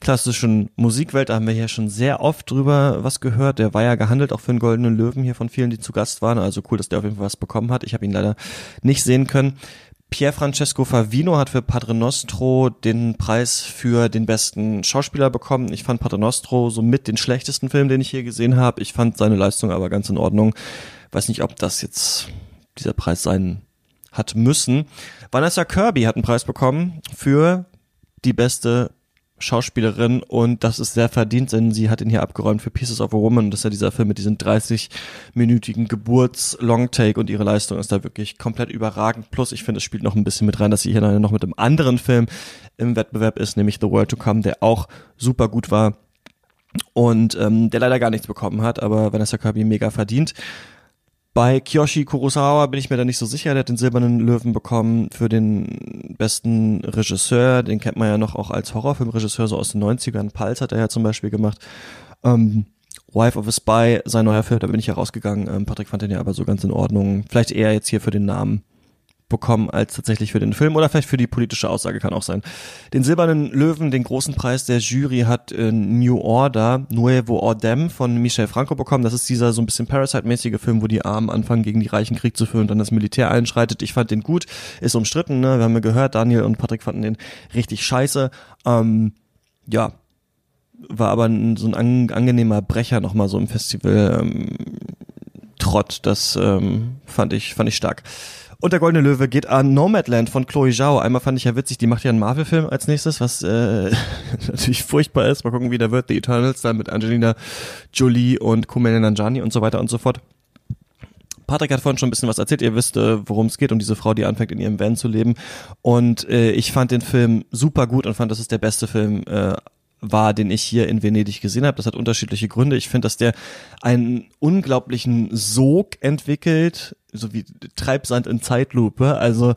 Speaker 1: klassischen Musikwelt, da haben wir hier schon sehr oft drüber was gehört. Der war ja gehandelt auch für einen goldenen Löwen hier von vielen, die zu Gast waren. Also cool, dass der auf jeden Fall was bekommen hat. Ich habe ihn leider nicht sehen können. Pier Francesco Favino hat für Padre Nostro den Preis für den besten Schauspieler bekommen. Ich fand Padre Nostro so mit den schlechtesten Film, den ich hier gesehen habe. Ich fand seine Leistung aber ganz in Ordnung. Weiß nicht, ob das jetzt dieser Preis sein hat müssen. Vanessa Kirby hat einen Preis bekommen für die beste Schauspielerin und das ist sehr verdient, denn sie hat ihn hier abgeräumt für Pieces of a Woman. Das ist ja dieser Film mit diesem 30-minütigen Geburts-Longtake und ihre Leistung ist da wirklich komplett überragend. Plus, ich finde, es spielt noch ein bisschen mit rein, dass sie hier noch mit einem anderen Film im Wettbewerb ist, nämlich The World to Come, der auch super gut war und ähm, der leider gar nichts bekommen hat, aber Vanessa Kirby mega verdient. Bei Kiyoshi Kurosawa bin ich mir da nicht so sicher. Der hat den Silbernen Löwen bekommen für den besten Regisseur. Den kennt man ja noch auch als Horrorfilmregisseur, so aus den 90ern. Pulse hat er ja zum Beispiel gemacht. Ähm, Wife of a Spy, sein neuer Film, da bin ich ja rausgegangen. Ähm, Patrick fand den ja aber so ganz in Ordnung. Vielleicht eher jetzt hier für den Namen bekommen als tatsächlich für den Film oder vielleicht für die politische Aussage kann auch sein. Den Silbernen Löwen, den großen Preis der Jury hat äh, New Order, Nuevo Ordem von Michel Franco bekommen. Das ist dieser so ein bisschen Parasite-mäßige Film, wo die Armen anfangen, gegen die Reichen Krieg zu führen und dann das Militär einschreitet. Ich fand den gut, ist umstritten, ne? wir haben ja gehört, Daniel und Patrick fanden den richtig scheiße. Ähm, ja, war aber ein, so ein an, angenehmer Brecher nochmal so im Festival. Ähm, Trott, das ähm, fand ich fand ich stark. Und der Goldene Löwe geht an Nomadland von Chloe Zhao. Einmal fand ich ja witzig, die macht ja einen Marvel-Film als nächstes, was äh, (laughs) natürlich furchtbar ist. Mal gucken, wie der wird. The Eternals dann mit Angelina Jolie und Kumail Nanjiani und so weiter und so fort. Patrick hat vorhin schon ein bisschen was erzählt. Ihr wisst, äh, worum es geht, um diese Frau, die anfängt, in ihrem Van zu leben. Und äh, ich fand den Film super gut und fand, das ist der beste Film äh, war, den ich hier in Venedig gesehen habe. Das hat unterschiedliche Gründe. Ich finde, dass der einen unglaublichen Sog entwickelt, so wie Treibsand in Zeitlupe. Also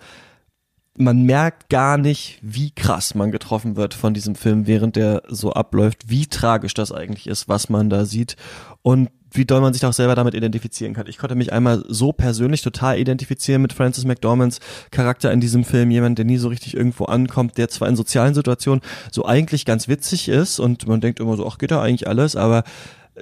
Speaker 1: man merkt gar nicht, wie krass man getroffen wird von diesem Film, während der so abläuft, wie tragisch das eigentlich ist, was man da sieht und wie doll man sich auch selber damit identifizieren kann. Ich konnte mich einmal so persönlich total identifizieren mit Francis McDormands Charakter in diesem Film, jemand, der nie so richtig irgendwo ankommt, der zwar in sozialen Situationen so eigentlich ganz witzig ist und man denkt immer so, ach geht da eigentlich alles, aber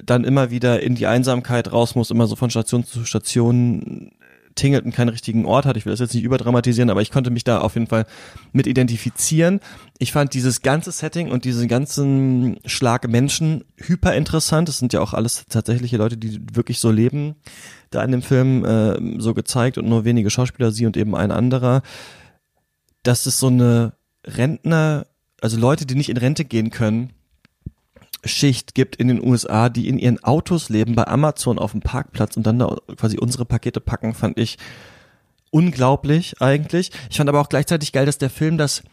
Speaker 1: dann immer wieder in die Einsamkeit raus muss, immer so von Station zu Station tingelt und keinen richtigen Ort hat. Ich will das jetzt nicht überdramatisieren, aber ich konnte mich da auf jeden Fall mit identifizieren. Ich fand dieses ganze Setting und diesen ganzen Schlag Menschen hyper interessant. Das sind ja auch alles tatsächliche Leute, die wirklich so leben, da in dem Film äh, so gezeigt und nur wenige Schauspieler, sie und eben ein anderer. Das ist so eine Rentner, also Leute, die nicht in Rente gehen können, Schicht gibt in den USA, die in ihren Autos leben, bei Amazon auf dem Parkplatz und dann da quasi unsere Pakete packen, fand ich unglaublich eigentlich. Ich fand aber auch gleichzeitig geil, dass der Film das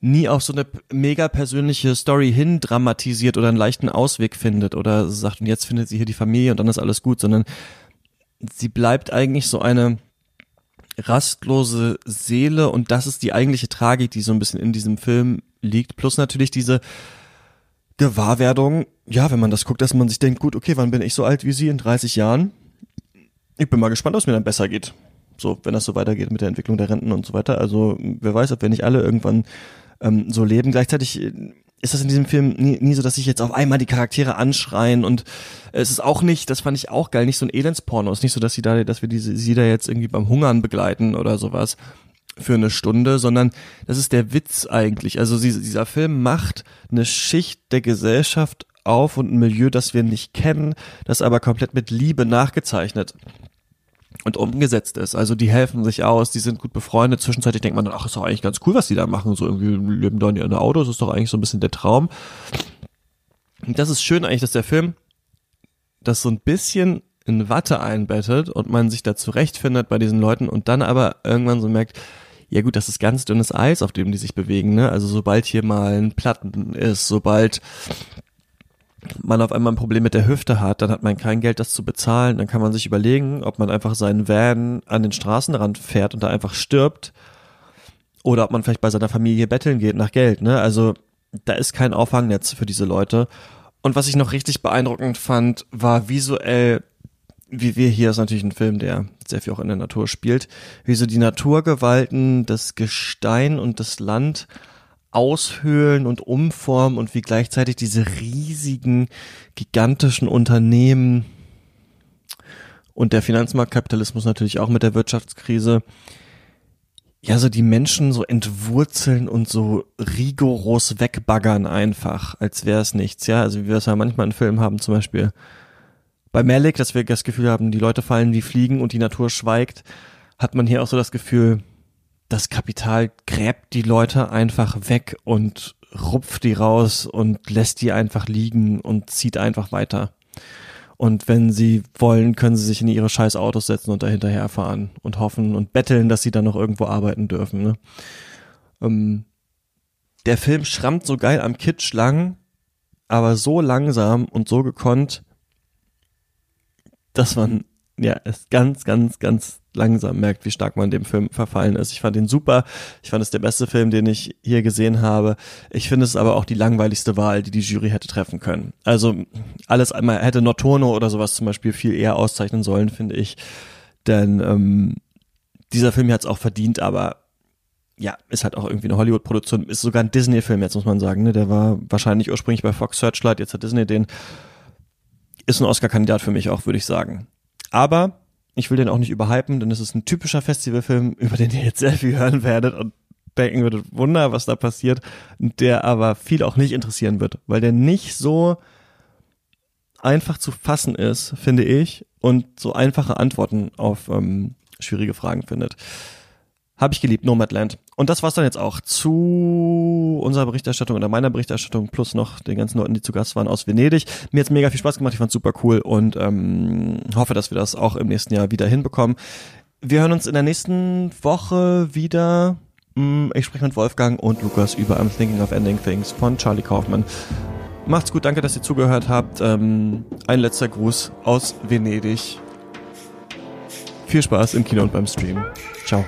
Speaker 1: nie auf so eine mega persönliche Story hin dramatisiert oder einen leichten Ausweg findet oder sagt, und jetzt findet sie hier die Familie und dann ist alles gut, sondern sie bleibt eigentlich so eine rastlose Seele und das ist die eigentliche Tragik, die so ein bisschen in diesem Film liegt. Plus natürlich diese Gewahrwerdung, ja, wenn man das guckt, dass man sich denkt, gut, okay, wann bin ich so alt wie Sie in 30 Jahren? Ich bin mal gespannt, ob es mir dann besser geht. So, wenn das so weitergeht mit der Entwicklung der Renten und so weiter. Also, wer weiß, ob wir nicht alle irgendwann ähm, so leben. Gleichzeitig äh, ist das in diesem Film nie, nie so, dass sich jetzt auf einmal die Charaktere anschreien und es ist auch nicht, das fand ich auch geil, nicht so ein Elendsporno. Es ist nicht so, dass sie da, dass wir diese, sie da jetzt irgendwie beim Hungern begleiten oder sowas für eine Stunde, sondern das ist der Witz eigentlich. Also dieser Film macht eine Schicht der Gesellschaft auf und ein Milieu, das wir nicht kennen, das aber komplett mit Liebe nachgezeichnet und umgesetzt ist. Also die helfen sich aus, die sind gut befreundet. Zwischenzeitlich denkt man ach, ist doch eigentlich ganz cool, was die da machen. So irgendwie leben da in ihren Autos, ist doch eigentlich so ein bisschen der Traum. Und das ist schön eigentlich, dass der Film das so ein bisschen in Watte einbettet und man sich da zurechtfindet bei diesen Leuten und dann aber irgendwann so merkt, ja gut, das ist ganz dünnes Eis, auf dem die sich bewegen, ne? Also sobald hier mal ein Platten ist, sobald man auf einmal ein Problem mit der Hüfte hat, dann hat man kein Geld, das zu bezahlen, dann kann man sich überlegen, ob man einfach seinen Van an den Straßenrand fährt und da einfach stirbt oder ob man vielleicht bei seiner Familie betteln geht nach Geld, ne? Also da ist kein Auffangnetz für diese Leute. Und was ich noch richtig beeindruckend fand, war visuell wie wir hier ist natürlich ein Film, der sehr viel auch in der Natur spielt, wie so die Naturgewalten das Gestein und das Land aushöhlen und umformen und wie gleichzeitig diese riesigen, gigantischen Unternehmen und der Finanzmarktkapitalismus natürlich auch mit der Wirtschaftskrise, ja, so die Menschen so entwurzeln und so rigoros wegbaggern einfach, als wäre es nichts, ja. Also wie wir es ja manchmal in Filmen haben, zum Beispiel bei Malik, dass wir das Gefühl haben, die Leute fallen wie Fliegen und die Natur schweigt, hat man hier auch so das Gefühl, das Kapital gräbt die Leute einfach weg und rupft die raus und lässt die einfach liegen und zieht einfach weiter. Und wenn sie wollen, können sie sich in ihre scheiß Autos setzen und dahinterher fahren und hoffen und betteln, dass sie dann noch irgendwo arbeiten dürfen. Ne? Ähm, der Film schrammt so geil am Kitsch lang, aber so langsam und so gekonnt, dass man ja es ganz, ganz, ganz langsam merkt, wie stark man dem Film verfallen ist. Ich fand ihn super. Ich fand es der beste Film, den ich hier gesehen habe. Ich finde es aber auch die langweiligste Wahl, die die Jury hätte treffen können. Also alles einmal hätte Notorno oder sowas zum Beispiel viel eher auszeichnen sollen, finde ich. Denn ähm, dieser Film hat es auch verdient, aber ja, ist halt auch irgendwie eine Hollywood-Produktion, ist sogar ein Disney-Film, jetzt muss man sagen. Ne? Der war wahrscheinlich ursprünglich bei Fox Searchlight, jetzt hat Disney den ist ein Oscar-Kandidat für mich auch, würde ich sagen. Aber ich will den auch nicht überhypen, denn es ist ein typischer Festivalfilm, (laughs) über den ihr jetzt sehr viel hören werdet und denken würdet, Wunder, was da passiert, der aber viel auch nicht interessieren wird, weil der nicht so einfach zu fassen ist, finde ich, und so einfache Antworten auf ähm, schwierige Fragen findet. Habe ich geliebt, Nomadland. Und das war's dann jetzt auch zu unserer Berichterstattung oder meiner Berichterstattung plus noch den ganzen Leuten, die zu Gast waren aus Venedig. Mir hat's mega viel Spaß gemacht, ich fand's super cool und ähm, hoffe, dass wir das auch im nächsten Jahr wieder hinbekommen. Wir hören uns in der nächsten Woche wieder. Mm, ich spreche mit Wolfgang und Lukas über I'm Thinking of Ending Things von Charlie Kaufman. Macht's gut, danke, dass ihr zugehört habt. Ähm, ein letzter Gruß aus Venedig. Viel Spaß im Kino und beim Stream. Ciao.